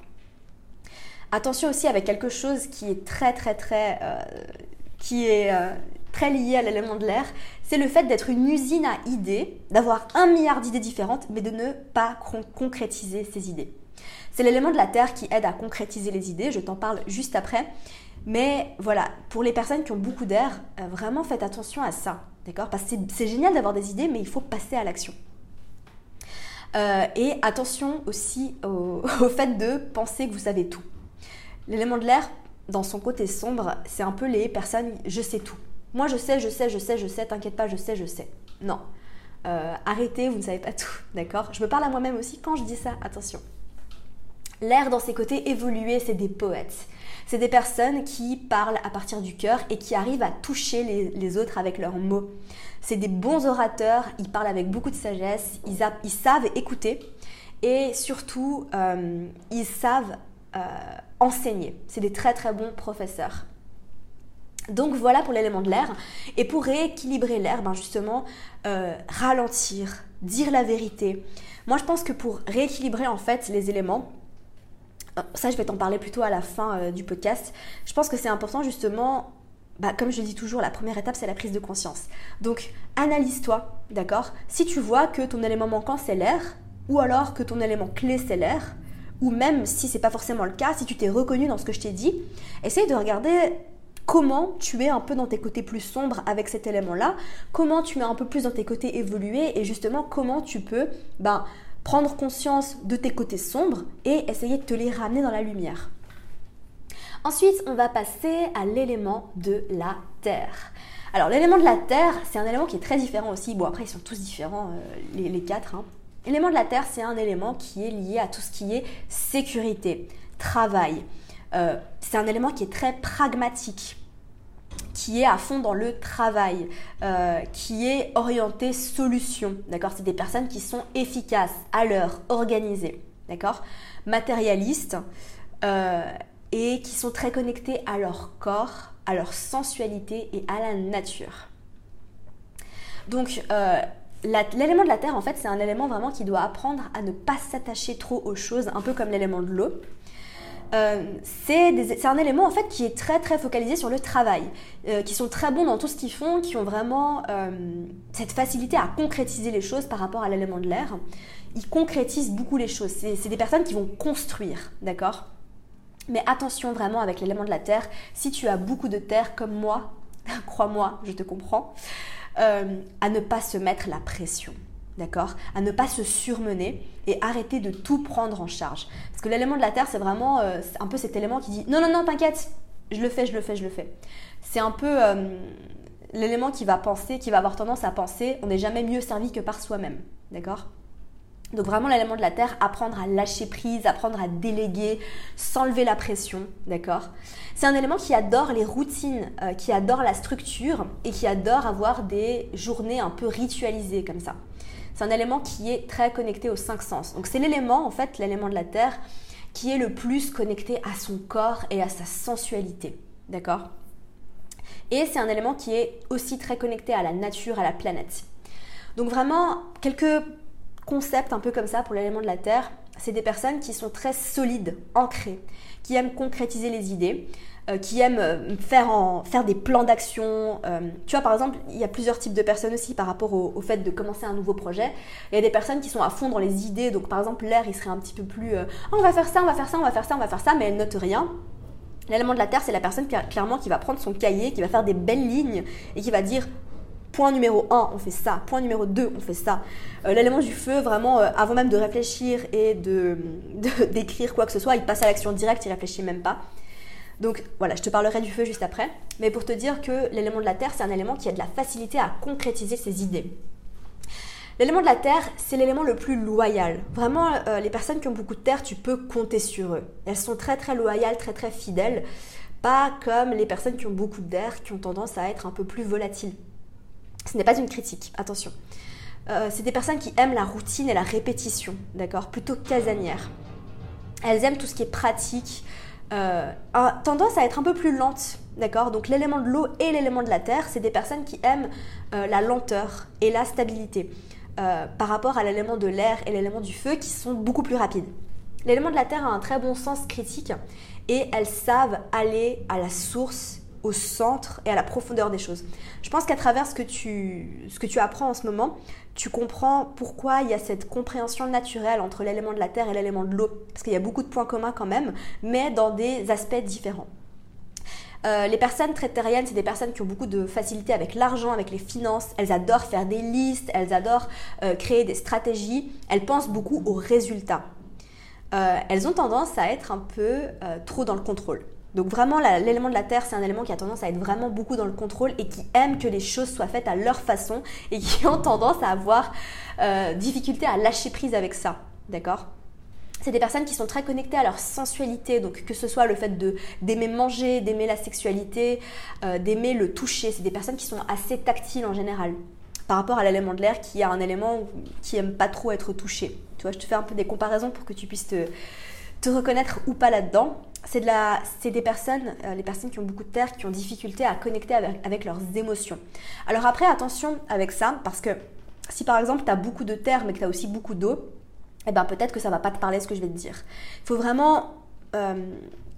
[SPEAKER 1] Attention aussi avec quelque chose qui est très très très... Euh, euh, très lié à l'élément de l'air, c'est le fait d'être une usine à idées, d'avoir un milliard d'idées différentes, mais de ne pas concrétiser ces idées. C'est l'élément de la Terre qui aide à concrétiser les idées, je t'en parle juste après. Mais voilà, pour les personnes qui ont beaucoup d'air, euh, vraiment faites attention à ça, d'accord? Parce que c'est génial d'avoir des idées, mais il faut passer à l'action. Euh, et attention aussi [LAUGHS] au, fait de penser que vous savez tout. L'élément de l'air, dans son côté sombre, c'est un peu les personnes je sais tout. Moi je sais, je sais, je sais, je sais, t'inquiète pas, je sais, je sais. Non. Euh, arrêtez, vous ne savez pas tout, [LAUGHS] d'accord? Je me parle à moi-même aussi quand je dis ça, attention. L'air dans ses côtés évolués, c'est des poètes. C'est des personnes qui parlent à partir du cœur et qui arrivent à toucher les, autres avec leurs mots. C'est des bons orateurs, ils parlent avec beaucoup de sagesse, ils, savent écouter et surtout, euh, ils savent euh, enseigner. C'est des très très bons professeurs. Donc voilà pour l'élément de l'air. Et pour rééquilibrer l'air, ben justement, euh, ralentir, dire la vérité. Moi je pense que pour rééquilibrer en fait les éléments, ça je vais t'en parler plutôt à la fin euh, du podcast, je pense que c'est important justement, bah, comme je dis toujours, la première étape c'est la prise de conscience. Donc analyse-toi, d'accord? Si tu vois que ton élément manquant c'est l'air, ou alors que ton élément clé c'est l'air, ou même si c'est pas forcément le cas, si tu t'es reconnu dans ce que je t'ai dit, essaye de regarder comment tu es un peu dans tes côtés plus sombres avec cet élément-là, comment tu es un peu plus dans tes côtés évolués et justement comment tu peux ben, prendre conscience de tes côtés sombres et essayer de te les ramener dans la lumière. Ensuite, on va passer à l'élément de la terre. Alors l'élément de la terre, c'est un élément qui est très différent aussi. Bon, après, ils sont tous différents, euh, les, quatre. Hein. L'élément de la terre, c'est un élément qui est lié à tout ce qui est sécurité, travail. Euh, c'est un élément qui est très pragmatique qui est à fond dans le travail, euh, qui est orienté solution, d'accord? C'est des personnes qui sont efficaces, à l'heure, organisées, d'accord? Matérialistes euh, et qui sont très connectés à leur corps, à leur sensualité et à la nature. Donc, euh, l'élément de la terre, en fait, c'est un élément vraiment qui doit apprendre à ne pas s'attacher trop aux choses, un peu comme l'élément de l'eau. Euh, c'est un élément en fait qui est très très focalisé sur le travail, euh, qui sont très bons dans tout ce qu'ils font, qui ont vraiment euh, cette facilité à concrétiser les choses par rapport à l'élément de l'air. Ils concrétisent beaucoup les choses. C'est des personnes qui vont construire, d'accord? Mais attention vraiment avec l'élément de la terre. Si tu as beaucoup de terre comme moi, [LAUGHS] crois-moi, je te comprends, à ne pas se mettre la pression. D'accord? À ne pas se surmener et arrêter de tout prendre en charge. Parce que l'élément de la Terre, c'est vraiment euh, un peu cet élément qui dit non, non, non, t'inquiète, je le fais, je le fais, je le fais. C'est un peu euh, l'élément qui va penser, qui va avoir tendance à penser on n'est jamais mieux servi que par soi-même. D'accord? Donc vraiment l'élément de la terre, apprendre à lâcher prise, apprendre à déléguer, s'enlever la pression, d'accord? C'est un élément qui adore les routines, euh, qui adore la structure et qui adore avoir des journées un peu ritualisées comme ça. C'est un élément qui est très connecté aux cinq sens. Donc c'est l'élément, en fait, l'élément de la terre, qui est le plus connecté à son corps et à sa sensualité, d'accord? Et c'est un élément qui est aussi très connecté à la nature, à la planète. Donc vraiment, quelques concept un peu comme ça pour l'élément de la Terre, c'est des personnes qui sont très solides, ancrées, qui aiment concrétiser les idées, euh, qui aiment euh, faire, en, faire des plans d'action. Euh, tu vois, par exemple, il y a plusieurs types de personnes aussi par rapport au, fait de commencer un nouveau projet. Il y a des personnes qui sont à fond dans les idées, donc par exemple, l'air, il serait un petit peu plus oh, on va faire ça, on va faire ça, on va faire ça, on va faire ça, mais elle note rien. L'élément de la Terre, c'est la personne clairement qui va prendre son cahier, qui va faire des belles lignes et qui va dire Point numéro 1, on fait ça. Point numéro 2, on fait ça. Euh, l'élément du feu, vraiment, euh, avant même de réfléchir et de, d'écrire quoi que ce soit, il passe à l'action directe, il réfléchit même pas. Donc voilà, je te parlerai du feu juste après. Mais pour te dire que l'élément de la terre, c'est un élément qui a de la facilité à concrétiser ses idées. L'élément de la terre, c'est l'élément le plus loyal. Vraiment, euh, les personnes qui ont beaucoup de terre, tu peux compter sur eux. Elles sont très très loyales, très très fidèles. Pas comme les personnes qui ont beaucoup d'air, qui ont tendance à être un peu plus volatiles. Ce n'est pas une critique, attention. Euh, c'est des personnes qui aiment la routine et la répétition, d'accord? Plutôt casanière. Elles aiment tout ce qui est pratique, euh, tendance à être un peu plus lente, d'accord? Donc l'élément de l'eau et l'élément de la terre, c'est des personnes qui aiment euh, la lenteur et la stabilité par rapport à l'élément de l'air et l'élément du feu qui sont beaucoup plus rapides. L'élément de la terre a un très bon sens critique et elles savent aller à la source au centre et à la profondeur des choses. Je pense qu'à travers ce que, tu, ce que tu apprends en ce moment, tu comprends pourquoi il y a cette compréhension naturelle entre l'élément de la terre et l'élément de l'eau. Parce qu'il y a beaucoup de points communs quand même, mais dans des aspects différents. Euh, les personnes très terriennes, c'est des personnes qui ont beaucoup de facilité avec l'argent, avec les finances. Elles adorent faire des listes, elles adorent euh, créer des stratégies. Elles pensent beaucoup aux résultats. Euh, elles ont tendance à être un peu trop dans le contrôle. Donc vraiment, l'élément de la Terre, c'est un élément qui a tendance à être vraiment beaucoup dans le contrôle et qui aime que les choses soient faites à leur façon et qui [LAUGHS] ont tendance à avoir euh, difficulté à lâcher prise avec ça. D'accord? C'est des personnes qui sont très connectées à leur sensualité, donc que ce soit le fait d'aimer manger, d'aimer la sexualité, euh, d'aimer le toucher. C'est des personnes qui sont assez tactiles en général, par rapport à l'élément de l'air qui a un élément qui aime pas trop être touché. Tu vois, je te fais un peu des comparaisons pour que tu puisses te reconnaître ou pas là-dedans c'est de des personnes, euh, les personnes qui ont beaucoup de terre, qui ont difficulté à connecter avec, leurs émotions. Alors après, attention avec ça, parce que si par exemple tu as beaucoup de terre mais que tu as aussi beaucoup d'eau, eh ben peut-être que ça va pas te parler ce que je vais te dire. Il faut vraiment, euh,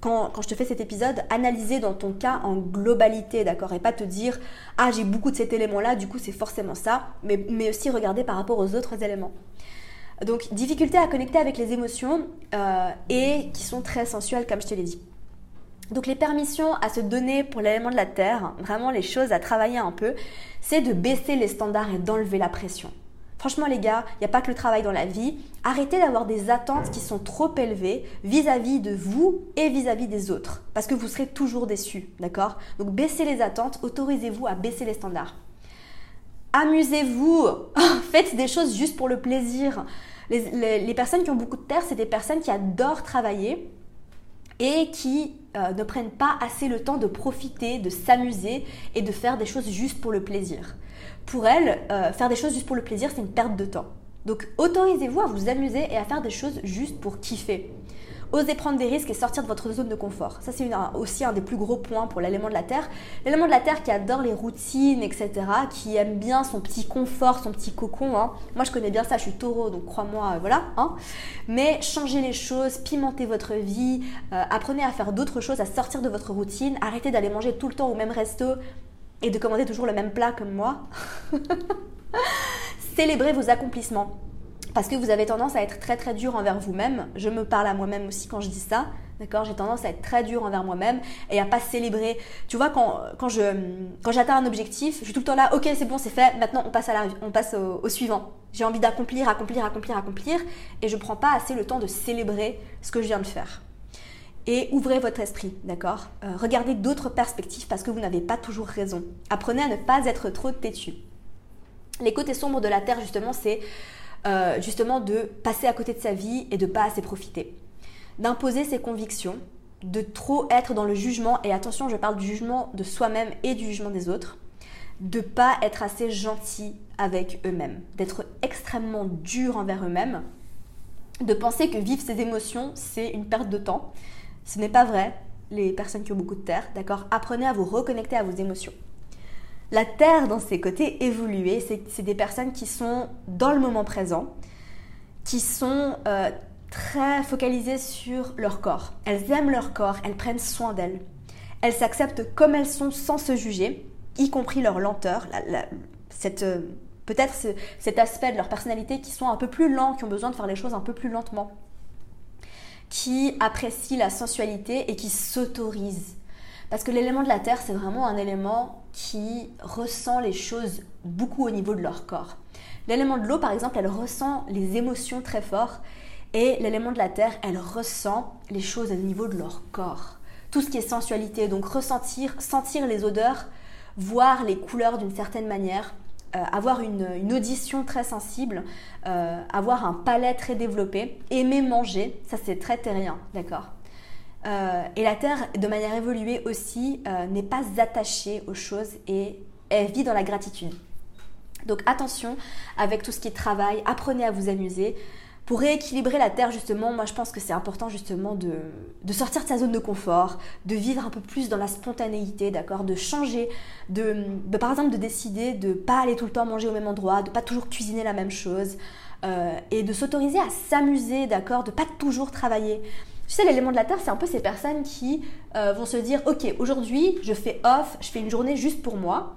[SPEAKER 1] quand, je te fais cet épisode, analyser dans ton cas en globalité, d'accord Et pas te dire, ah j'ai beaucoup de cet élément-là, du coup c'est forcément ça, mais, mais aussi regarder par rapport aux autres éléments. Donc, difficulté à connecter avec les émotions euh, et qui sont très sensuelles, comme je te l'ai dit. Donc, les permissions à se donner pour l'élément de la Terre, vraiment les choses à travailler un peu, c'est de baisser les standards et d'enlever la pression. Franchement, les gars, il n'y a pas que le travail dans la vie. Arrêtez d'avoir des attentes qui sont trop élevées vis-à-vis de vous et vis-à-vis des autres. Parce que vous serez toujours déçus, d'accord? Donc, baissez les attentes, autorisez-vous à baisser les standards. Amusez-vous, [LAUGHS] faites des choses juste pour le plaisir. Les, personnes qui ont beaucoup de terre, c'est des personnes qui adorent travailler et qui euh, ne prennent pas assez le temps de profiter, de s'amuser et de faire des choses juste pour le plaisir. Pour elles, euh, faire des choses juste pour le plaisir, c'est une perte de temps. Donc autorisez-vous à vous amuser et à faire des choses juste pour kiffer. Osez prendre des risques et sortir de votre zone de confort. Ça, c'est aussi un des plus gros points pour l'élément de la Terre. L'élément de la Terre qui adore les routines, etc., qui aime bien son petit confort, son petit cocon. Hein. Moi, je connais bien ça, je suis taureau, donc crois-moi, euh, voilà. Hein. Mais changez les choses, pimentez votre vie, euh, apprenez à faire d'autres choses, à sortir de votre routine, arrêtez d'aller manger tout le temps au même resto et de commander toujours le même plat comme moi. [LAUGHS] Célébrez vos accomplissements. Parce que vous avez tendance à être très très dur envers vous-même. Je me parle à moi-même aussi quand je dis ça. D'accord? J'ai tendance à être très dur envers moi-même et à pas célébrer. Tu vois, quand, quand, je, quand j'atteins un objectif, je suis tout le temps là, ok, c'est bon, c'est fait, maintenant on passe, à la, on passe au, suivant. J'ai envie d'accomplir, accomplir, accomplir, accomplir et je prends pas assez le temps de célébrer ce que je viens de faire. Et ouvrez votre esprit, d'accord? Euh, Regardez d'autres perspectives parce que vous n'avez pas toujours raison. Apprenez à ne pas être trop têtu. Les côtés sombres de la Terre, justement, c'est euh, justement de passer à côté de sa vie et de pas assez profiter. D'imposer ses convictions, de trop être dans le jugement, et attention, je parle du jugement de soi-même et du jugement des autres, de pas être assez gentil avec eux-mêmes, d'être extrêmement dur envers eux-mêmes, de penser que vivre ses émotions, c'est une perte de temps. Ce n'est pas vrai, les personnes qui ont beaucoup de terre, d'accord? Apprenez à vous reconnecter à vos émotions. La Terre, dans ses côtés évolués, c'est des personnes qui sont dans le moment présent, qui sont euh, très focalisées sur leur corps. Elles aiment leur corps, elles prennent soin d'elles. Elles s'acceptent comme elles sont sans se juger, y compris leur lenteur, euh, peut-être cet aspect de leur personnalité qui sont un peu plus lents, qui ont besoin de faire les choses un peu plus lentement, qui apprécient la sensualité et qui s'autorisent parce que l'élément de la terre, c'est vraiment un élément qui ressent les choses beaucoup au niveau de leur corps. L'élément de l'eau, par exemple, elle ressent les émotions très fort. Et l'élément de la terre, elle ressent les choses au niveau de leur corps. Tout ce qui est sensualité, donc ressentir, sentir les odeurs, voir les couleurs d'une certaine manière, euh, avoir une, audition très sensible, euh, avoir un palais très développé, aimer manger, ça c'est très terrien, d'accord? Euh, et la Terre, de manière évoluée aussi, euh, n'est pas attachée aux choses et elle vit dans la gratitude. Donc attention avec tout ce qui est travail, apprenez à vous amuser. Pour rééquilibrer la Terre, justement, moi je pense que c'est important justement de, sortir de sa zone de confort, de vivre un peu plus dans la spontanéité, d'accord? De changer, de, par exemple de décider de pas aller tout le temps manger au même endroit, de pas toujours cuisiner la même chose, euh, et de s'autoriser à s'amuser, d'accord? De pas toujours travailler. Tu sais, l'élément de la Terre, c'est un peu ces personnes qui euh, vont se dire, ok, aujourd'hui, je fais off, je fais une journée juste pour moi.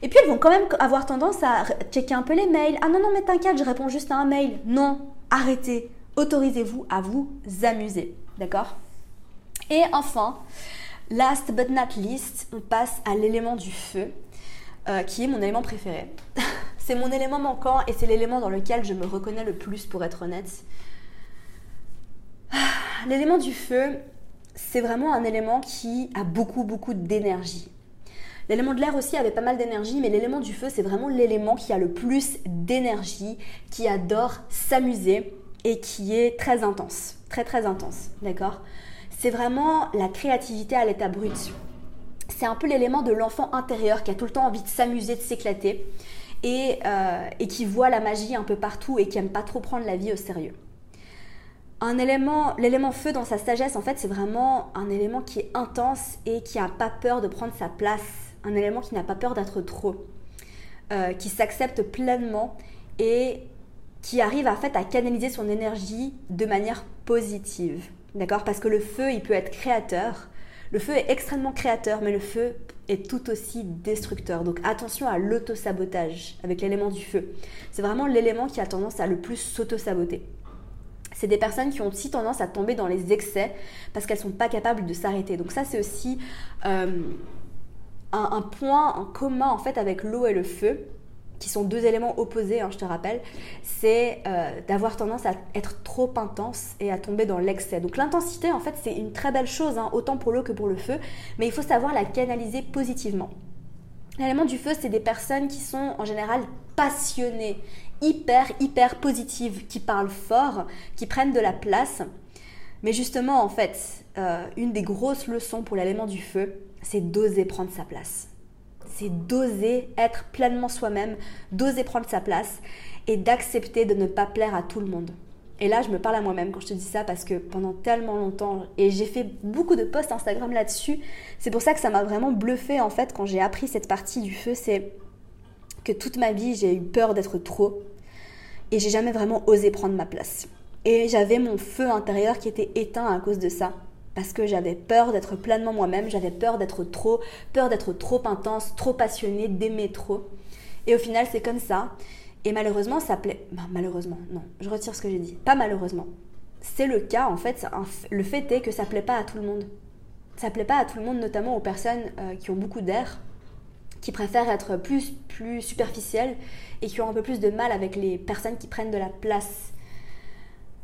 [SPEAKER 1] Et puis elles vont quand même avoir tendance à checker un peu les mails. Ah non, non, mais t'inquiète, je réponds juste à un mail. Non, arrêtez. Autorisez-vous à vous amuser. D'accord? Et enfin, last but not least, on passe à l'élément du feu, euh, qui est mon élément préféré. [LAUGHS] c'est mon élément manquant et c'est l'élément dans lequel je me reconnais le plus, pour être honnête l'élément du feu, c'est vraiment un élément qui a beaucoup, beaucoup d'énergie. L'élément de l'air aussi avait pas mal d'énergie, mais l'élément du feu, c'est vraiment l'élément qui a le plus d'énergie, qui adore s'amuser et qui est très intense. Très, très intense. D'accord? C'est vraiment la créativité à l'état brut. C'est un peu l'élément de l'enfant intérieur qui a tout le temps envie de s'amuser, de s'éclater et, euh, qui voit la magie un peu partout et qui aime pas trop prendre la vie au sérieux un élément, l'élément feu dans sa sagesse, en fait, c'est vraiment un élément qui est intense et qui n'a pas peur de prendre sa place. Un élément qui n'a pas peur d'être trop. Euh, qui s'accepte pleinement et qui arrive en fait à canaliser son énergie de manière positive. D'accord? Parce que le feu, il peut être créateur. Le feu est extrêmement créateur, mais le feu est tout aussi destructeur. Donc attention à l'auto-sabotage avec l'élément du feu. C'est vraiment l'élément qui a tendance à le plus s'auto-saboter c'est des personnes qui ont aussi tendance à tomber dans les excès parce qu'elles ne sont pas capables de s'arrêter. Donc ça, c'est aussi euh, un, point en commun en fait avec l'eau et le feu, qui sont deux éléments opposés, hein, je te rappelle, c'est euh, d'avoir tendance à être trop intense et à tomber dans l'excès. Donc l'intensité, en fait, c'est une très belle chose, hein, autant pour l'eau que pour le feu, mais il faut savoir la canaliser positivement. L'élément du feu, c'est des personnes qui sont en général passionnées hyper, hyper positives, qui parlent fort, qui prennent de la place. Mais justement, en fait, euh, une des grosses leçons pour l'élément du feu, c'est d'oser prendre sa place. C'est d'oser être pleinement soi-même, d'oser prendre sa place et d'accepter de ne pas plaire à tout le monde. Et là, je me parle à moi-même quand je te dis ça parce que pendant tellement longtemps, et j'ai fait beaucoup de posts Instagram là-dessus, c'est pour ça que ça m'a vraiment bluffé en fait quand j'ai appris cette partie du feu, c'est que toute ma vie, j'ai eu peur d'être trop et j'ai jamais vraiment osé prendre ma place. Et j'avais mon feu intérieur qui était éteint à cause de ça. Parce que j'avais peur d'être pleinement moi-même, j'avais peur d'être trop, peur d'être trop intense, trop passionnée, d'aimer trop. Et au final, c'est comme ça. Et malheureusement, ça plaît. Ben, malheureusement, non, je retire ce que j'ai dit. Pas malheureusement. C'est le cas, en fait. Le fait est que ça plaît pas à tout le monde. Ça plaît pas à tout le monde, notamment aux personnes euh, qui ont beaucoup d'air, qui préfèrent être plus, plus superficielles et qui ont un peu plus de mal avec les personnes qui prennent de la place.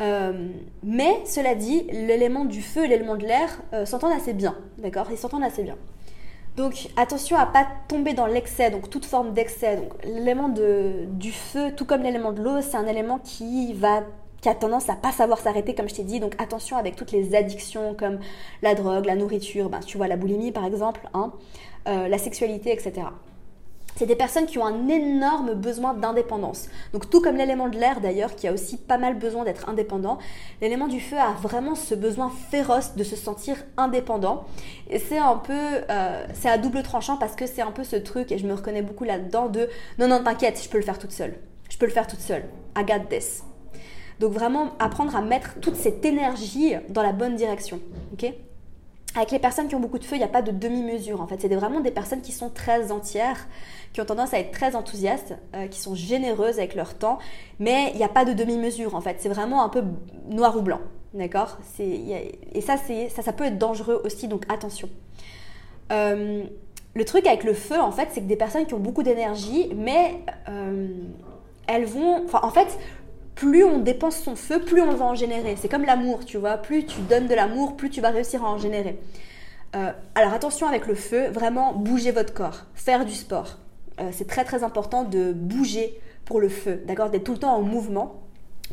[SPEAKER 1] Euh, mais cela dit, l'élément du feu et l'élément de l'air euh, s'entendent assez bien, d'accord? Ils s'entendent assez bien. Donc attention à pas tomber dans l'excès, donc toute forme d'excès. Donc l'élément du feu, tout comme l'élément de l'eau, c'est un élément qui va qui a tendance à pas savoir s'arrêter comme je t'ai dit. Donc attention avec toutes les addictions comme la drogue, la nourriture, ben, tu vois la boulimie par exemple, hein, euh, la sexualité, etc. C'est des personnes qui ont un énorme besoin d'indépendance. Donc tout comme l'élément de l'air d'ailleurs, qui a aussi pas mal besoin d'être indépendant, l'élément du feu a vraiment ce besoin féroce de se sentir indépendant. Et c'est un peu, euh, c'est à double tranchant parce que c'est un peu ce truc, et je me reconnais beaucoup là-dedans, de non, non, t'inquiète, je peux le faire toute seule. Je peux le faire toute seule. I got. Donc vraiment apprendre à mettre toute cette énergie dans la bonne direction. ok? Avec les personnes qui ont beaucoup de feu, il n'y a pas de demi-mesure en fait. C'est vraiment des personnes qui sont très entières, qui ont tendance à être très enthousiastes, euh, qui sont généreuses avec leur temps, mais il n'y a pas de demi-mesure en fait. C'est vraiment un peu noir ou blanc, d'accord? Et ça, ça, peut être dangereux aussi, donc attention. Euh, le truc avec le feu, en fait, c'est que des personnes qui ont beaucoup d'énergie, mais euh, elles vont. Enfin, en fait, plus on dépense son feu, plus on va en générer. C'est comme l'amour, tu vois. Plus tu donnes de l'amour, plus tu vas réussir à en générer. Euh, alors attention avec le feu, vraiment bougez votre corps, faire du sport. Euh, c'est très très important de bouger pour le feu, d'accord D'être tout le temps en mouvement.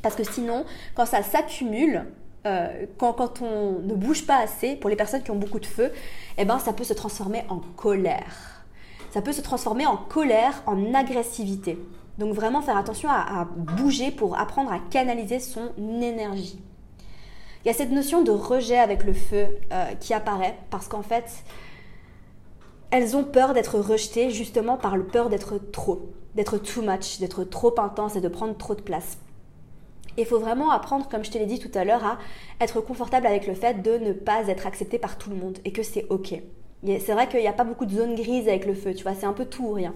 [SPEAKER 1] Parce que sinon, quand ça s'accumule, euh, quand, quand, on ne bouge pas assez, pour les personnes qui ont beaucoup de feu, eh ben, ça peut se transformer en colère. Ça peut se transformer en colère, en agressivité. Donc vraiment faire attention à, bouger pour apprendre à canaliser son énergie. Il y a cette notion de rejet avec le feu euh, qui apparaît parce qu'en fait, elles ont peur d'être rejetées justement par le peur d'être trop, d'être too much, d'être trop intense et de prendre trop de place. Il faut vraiment apprendre, comme je te l'ai dit tout à l'heure, à être confortable avec le fait de ne pas être accepté par tout le monde et que c'est ok. C'est vrai qu'il n'y a pas beaucoup de zones grises avec le feu, tu vois, c'est un peu tout ou rien.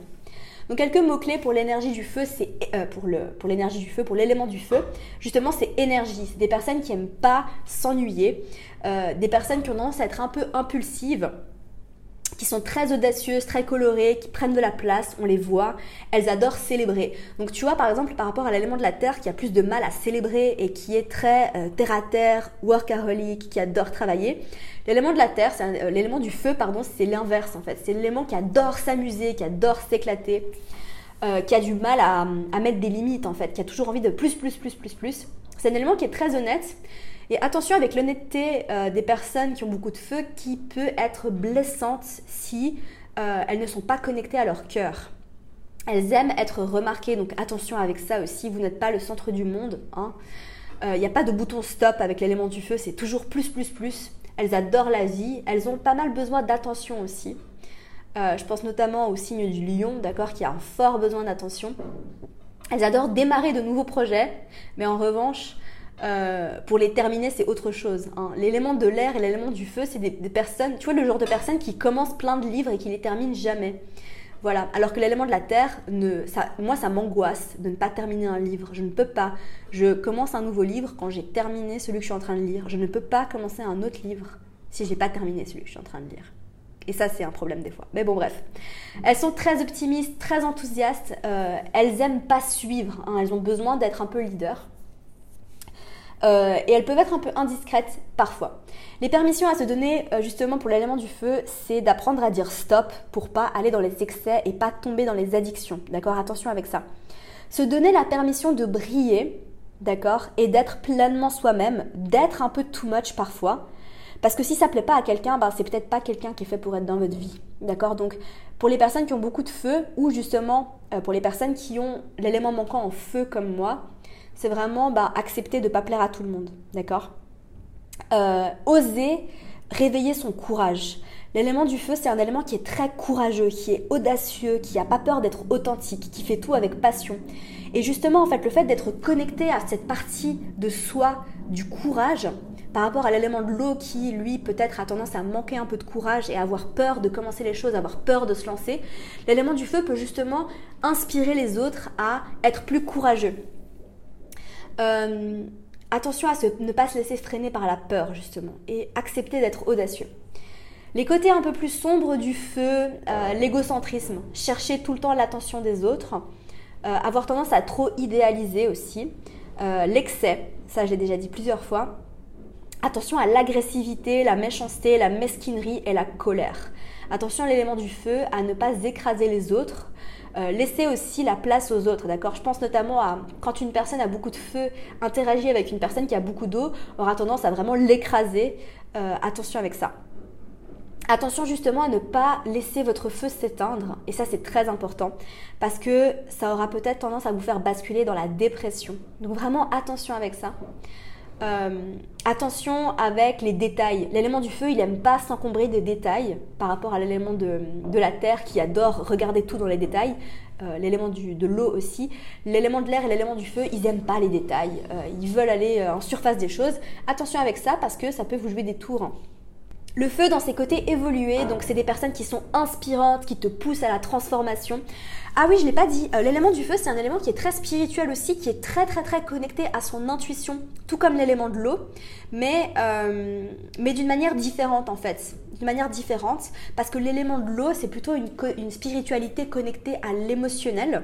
[SPEAKER 1] Donc quelques mots-clés pour l'énergie du feu, c'est euh, pour l'énergie du feu, pour l'élément du feu, justement c'est énergie. C'est des personnes qui aiment pas s'ennuyer, euh, des personnes qui ont tendance à être un peu impulsives qui sont très audacieuses, très colorées, qui prennent de la place, on les voit, elles adorent célébrer. Donc tu vois par exemple par rapport à l'élément de la terre qui a plus de mal à célébrer et qui est très euh, terre à terre, workaholic, qui adore travailler, L'élément de la terre, euh, l'élément du feu, pardon, c'est l'inverse en fait. C'est l'élément qui adore s'amuser, qui adore s'éclater, euh, qui a du mal à, mettre des limites en fait, qui a toujours envie de plus, plus, plus, plus, plus. C'est un élément qui est très honnête. Et attention avec l'honnêteté euh, des personnes qui ont beaucoup de feu, qui peut être blessante si elles ne sont pas connectées à leur cœur. Elles aiment être remarquées, donc attention avec ça aussi. Vous n'êtes pas le centre du monde. Il hein. n'y a pas de bouton stop avec l'élément du feu, c'est toujours plus, plus, plus. Elles adorent la vie, elles ont pas mal besoin d'attention aussi. Euh, je pense notamment au signe du lion, d'accord, qui a un fort besoin d'attention. Elles adorent démarrer de nouveaux projets, mais en revanche, euh, pour les terminer, c'est autre chose. Hein. L'élément de l'air et l'élément du feu, c'est des, personnes, tu vois, le genre de personnes qui commencent plein de livres et qui les terminent jamais. Voilà. Alors que l'élément de la terre, moi, ça m'angoisse de ne pas terminer un livre. Je ne peux pas. Je commence un nouveau livre quand j'ai terminé celui que je suis en train de lire. Je ne peux pas commencer un autre livre si je n'ai pas terminé celui que je suis en train de lire. Et ça, c'est un problème des fois. Mais bon, bref. Elles sont très optimistes, très enthousiastes. Euh, elles aiment pas suivre. Hein. Elles ont besoin d'être un peu leader. Euh, et elles peuvent être un peu indiscrètes parfois. Les permissions à se donner euh, justement pour l'élément du feu, c'est d'apprendre à dire stop pour pas aller dans les excès et pas tomber dans les addictions. D'accord? Attention avec ça. Se donner la permission de briller, d'accord? Et d'être pleinement soi-même, d'être un peu too much parfois. Parce que si ça plaît pas à quelqu'un, ben, c'est peut-être pas quelqu'un qui est fait pour être dans votre vie. D'accord? Donc, pour les personnes qui ont beaucoup de feu, ou justement euh, pour les personnes qui ont l'élément manquant en feu comme moi, c'est vraiment bah, accepter de ne pas plaire à tout le monde. D'accord? Euh, Oser réveiller son courage. L'élément du feu, c'est un élément qui est très courageux, qui est audacieux, qui n'a pas peur d'être authentique, qui fait tout avec passion. Et justement, en fait, le fait d'être connecté à cette partie de soi, du courage, par rapport à l'élément de l'eau qui, lui, peut-être a tendance à manquer un peu de courage et avoir peur de commencer les choses, avoir peur de se lancer, l'élément du feu peut justement inspirer les autres à être plus courageux. Euh, attention à ne pas se laisser freiner par la peur, justement, et accepter d'être audacieux. Les côtés un peu plus sombres du feu, euh, l'égocentrisme, chercher tout le temps l'attention des autres, euh, avoir tendance à trop idéaliser aussi, l'excès, ça j'ai déjà dit plusieurs fois, Attention à l'agressivité, la méchanceté, la mesquinerie et la colère. Attention à l'élément du feu, à ne pas écraser les autres. Euh, laisser aussi la place aux autres, d'accord? Je pense notamment à quand une personne a beaucoup de feu, interagit avec une personne qui a beaucoup d'eau, aura tendance à vraiment l'écraser. Euh, attention avec ça. Attention justement à ne pas laisser votre feu s'éteindre, et ça c'est très important, parce que ça aura peut-être tendance à vous faire basculer dans la dépression. Donc vraiment attention avec ça. Euh, attention avec les détails. L'élément du feu, il n'aime pas s'encombrer des détails par rapport à l'élément de, la terre qui adore regarder tout dans les détails. Euh, l'élément de l'eau aussi. L'élément de l'air et l'élément du feu, ils n'aiment pas les détails. Euh, ils veulent aller en surface des choses. Attention avec ça parce que ça peut vous jouer des tours. Le feu dans ses côtés évolués, donc c'est des personnes qui sont inspirantes, qui te poussent à la transformation. Ah oui, je l'ai pas dit. Euh, l'élément du feu, c'est un élément qui est très spirituel aussi, qui est très très très connecté à son intuition, tout comme l'élément de l'eau, mais, euh, mais d'une manière différente en fait. D'une manière différente, parce que l'élément de l'eau, c'est plutôt une, spiritualité connectée à l'émotionnel,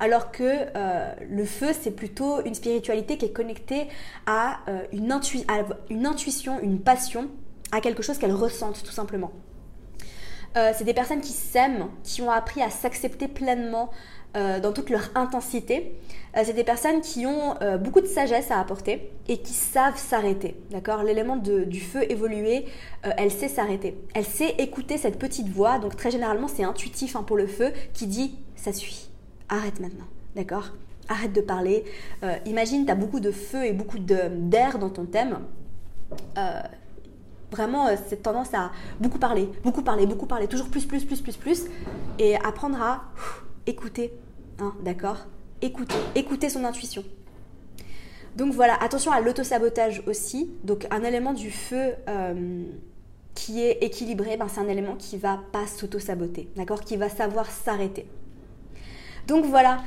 [SPEAKER 1] alors que euh, le feu, c'est plutôt une spiritualité qui est connectée à, une, à une intuition, une passion à quelque chose qu'elles ressentent tout simplement. Euh, c'est des personnes qui s'aiment, qui ont appris à s'accepter pleinement euh, dans toute leur intensité. Euh, c'est des personnes qui ont beaucoup de sagesse à apporter et qui savent s'arrêter. D'accord? L'élément du feu évolué, elle sait s'arrêter. Elle sait écouter cette petite voix. Donc très généralement, c'est intuitif hein, pour le feu qui dit ça suffit. Arrête maintenant. D'accord? Arrête de parler. imagine, tu as beaucoup de feu et beaucoup d'air dans ton thème Vraiment, euh, cette tendance à beaucoup parler, beaucoup parler, beaucoup parler, toujours plus, plus, plus, plus, plus, et apprendre à écouter, hein, d'accord? Écouter, écouter son intuition. Donc voilà, attention à l'autosabotage aussi. Donc un élément du feu euh, qui est équilibré, ben, c'est un élément qui va pas s'auto-saboter, d'accord? Qui va savoir s'arrêter. Donc voilà,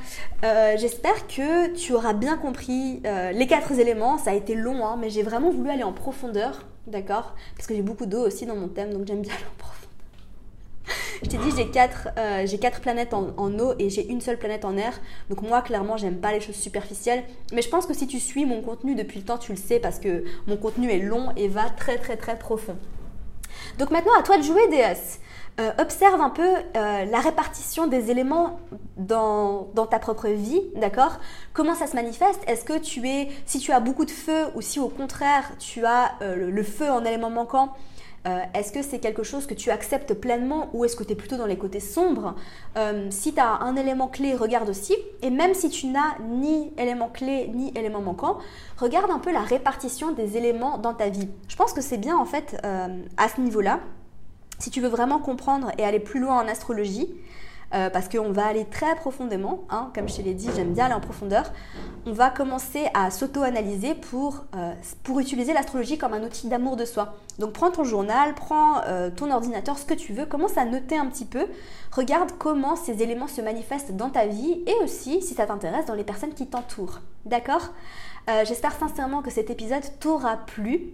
[SPEAKER 1] euh, j'espère que tu auras bien compris les quatre éléments. Ça a été long, hein, mais j'ai vraiment voulu aller en profondeur d'accord Parce que j'ai beaucoup d'eau aussi dans mon thème, donc j'aime bien [LAUGHS] aller en profondeur. Je t'ai dit, j'ai quatre, euh, quatre planètes en, eau et j'ai une seule planète en air. Donc moi, clairement, j'aime pas les choses superficielles. Mais je pense que si tu suis mon contenu depuis le temps, tu le sais parce que mon contenu est long et va très très très profond. Donc maintenant, à toi de jouer, DS. Euh, observe un peu euh, la répartition des éléments dans, ta propre vie, d'accord? Comment ça se manifeste? Est-ce que tu es, si tu as beaucoup de feu ou si au contraire tu as euh, le, feu en élément manquant, est-ce que c'est quelque chose que tu acceptes pleinement ou est-ce que tu es plutôt dans les côtés sombres? Si tu as un élément clé, regarde aussi. Et même si tu n'as ni élément clé ni élément manquant, regarde un peu la répartition des éléments dans ta vie. Je pense que c'est bien en fait à ce niveau-là si tu veux vraiment comprendre et aller plus loin en astrologie, euh, parce qu'on va aller très profondément, hein, comme je te l'ai dit, j'aime bien aller en profondeur, on va commencer à s'auto-analyser pour, euh, utiliser l'astrologie comme un outil d'amour de soi. Donc prends ton journal, prends euh, ton ordinateur, ce que tu veux, commence à noter un petit peu, regarde comment ces éléments se manifestent dans ta vie et aussi, si ça t'intéresse, dans les personnes qui t'entourent. D'accord? J'espère sincèrement que cet épisode t'aura plu.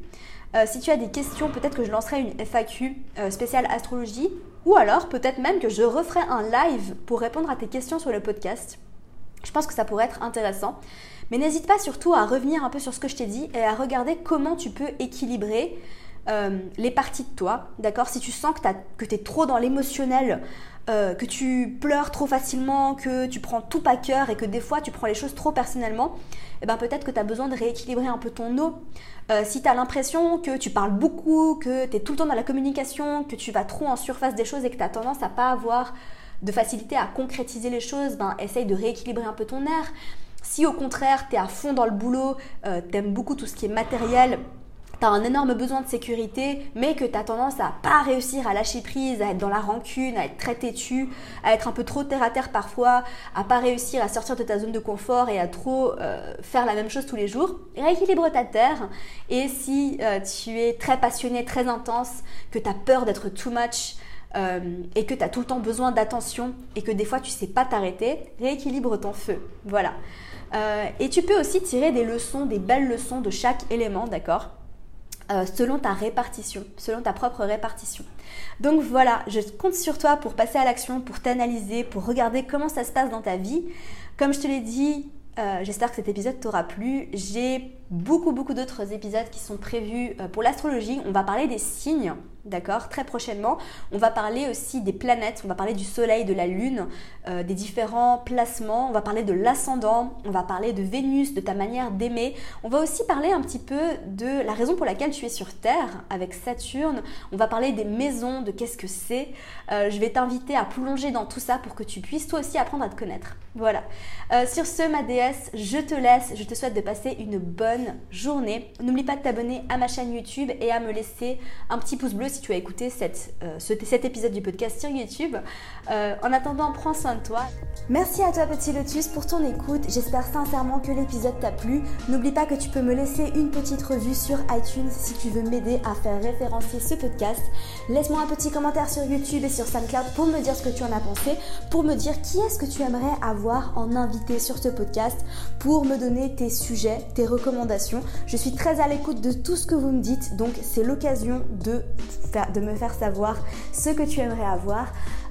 [SPEAKER 1] Euh, si tu as des questions, peut-être que je lancerai une FAQ euh, spéciale astrologie ou alors peut-être même que je referai un live pour répondre à tes questions sur le podcast. Je pense que ça pourrait être intéressant. Mais n'hésite pas surtout à revenir un peu sur ce que je t'ai dit et à regarder comment tu peux équilibrer euh, les parties de toi, d'accord? Si tu sens que tu es trop dans l'émotionnel, que tu pleures trop facilement, que tu prends tout à cœur et que des fois tu prends les choses trop personnellement, eh ben peut-être que tu as besoin de rééquilibrer un peu ton eau. Euh, si tu as l'impression que tu parles beaucoup, que tu es tout le temps dans la communication, que tu vas trop en surface des choses et que tu as tendance à pas avoir de facilité à concrétiser les choses, ben essaye de rééquilibrer un peu ton air. Si au contraire tu es à fond dans le boulot, euh, tu aimes beaucoup tout ce qui est matériel, tu as un énorme besoin de sécurité, mais que tu as tendance à pas réussir à lâcher prise, à être dans la rancune, à être très têtu, à être un peu trop terre à terre parfois, à pas réussir à sortir de ta zone de confort et à trop euh, faire la même chose tous les jours, rééquilibre ta terre. Et si euh, tu es très passionné, très intense, que tu as peur d'être too much, euh, et que tu as tout le temps besoin d'attention et que des fois tu sais pas t'arrêter, rééquilibre ton feu. Voilà. et tu peux aussi tirer des leçons, des belles leçons de chaque élément, d'accord? Euh, selon ta répartition, selon ta propre répartition. Donc voilà, je compte sur toi pour passer à l'action, pour t'analyser, pour regarder comment ça se passe dans ta vie. Comme je te l'ai dit, euh, j'espère que cet épisode t'aura plu. J'ai beaucoup beaucoup d'autres épisodes qui sont prévus euh, pour l'astrologie. On va parler des signes, d'accord, très prochainement. On va parler aussi des planètes, on va parler du Soleil, de la Lune, euh, des différents placements, on va parler de l'ascendant, on va parler de Vénus, de ta manière d'aimer. On va aussi parler un petit peu de la raison pour laquelle tu es sur Terre avec Saturne. On va parler des maisons, de qu'est-ce que c'est. Euh, je vais t'inviter à plonger dans tout ça pour que tu puisses toi aussi apprendre à te connaître. Voilà. Sur ce, ma déesse, je te laisse. Je te souhaite de passer une bonne journée. N'oublie pas de t'abonner à ma chaîne YouTube et à me laisser un petit pouce bleu si tu as écouté cette, cet épisode du podcast sur YouTube. en attendant, prends soin toi. Merci à toi petit Lotus pour ton écoute. J'espère sincèrement que l'épisode t'a plu. N'oublie pas que tu peux me laisser une petite revue sur iTunes si tu veux m'aider à faire référencer ce podcast. Laisse-moi un petit commentaire sur YouTube et sur SoundCloud pour me dire ce que tu en as pensé, pour me dire qui est-ce que tu aimerais avoir en invité sur ce podcast, pour me donner tes sujets, tes Je suis très à l'écoute de tout ce que vous me dites, donc c'est l'occasion de me faire savoir ce que tu aimerais avoir.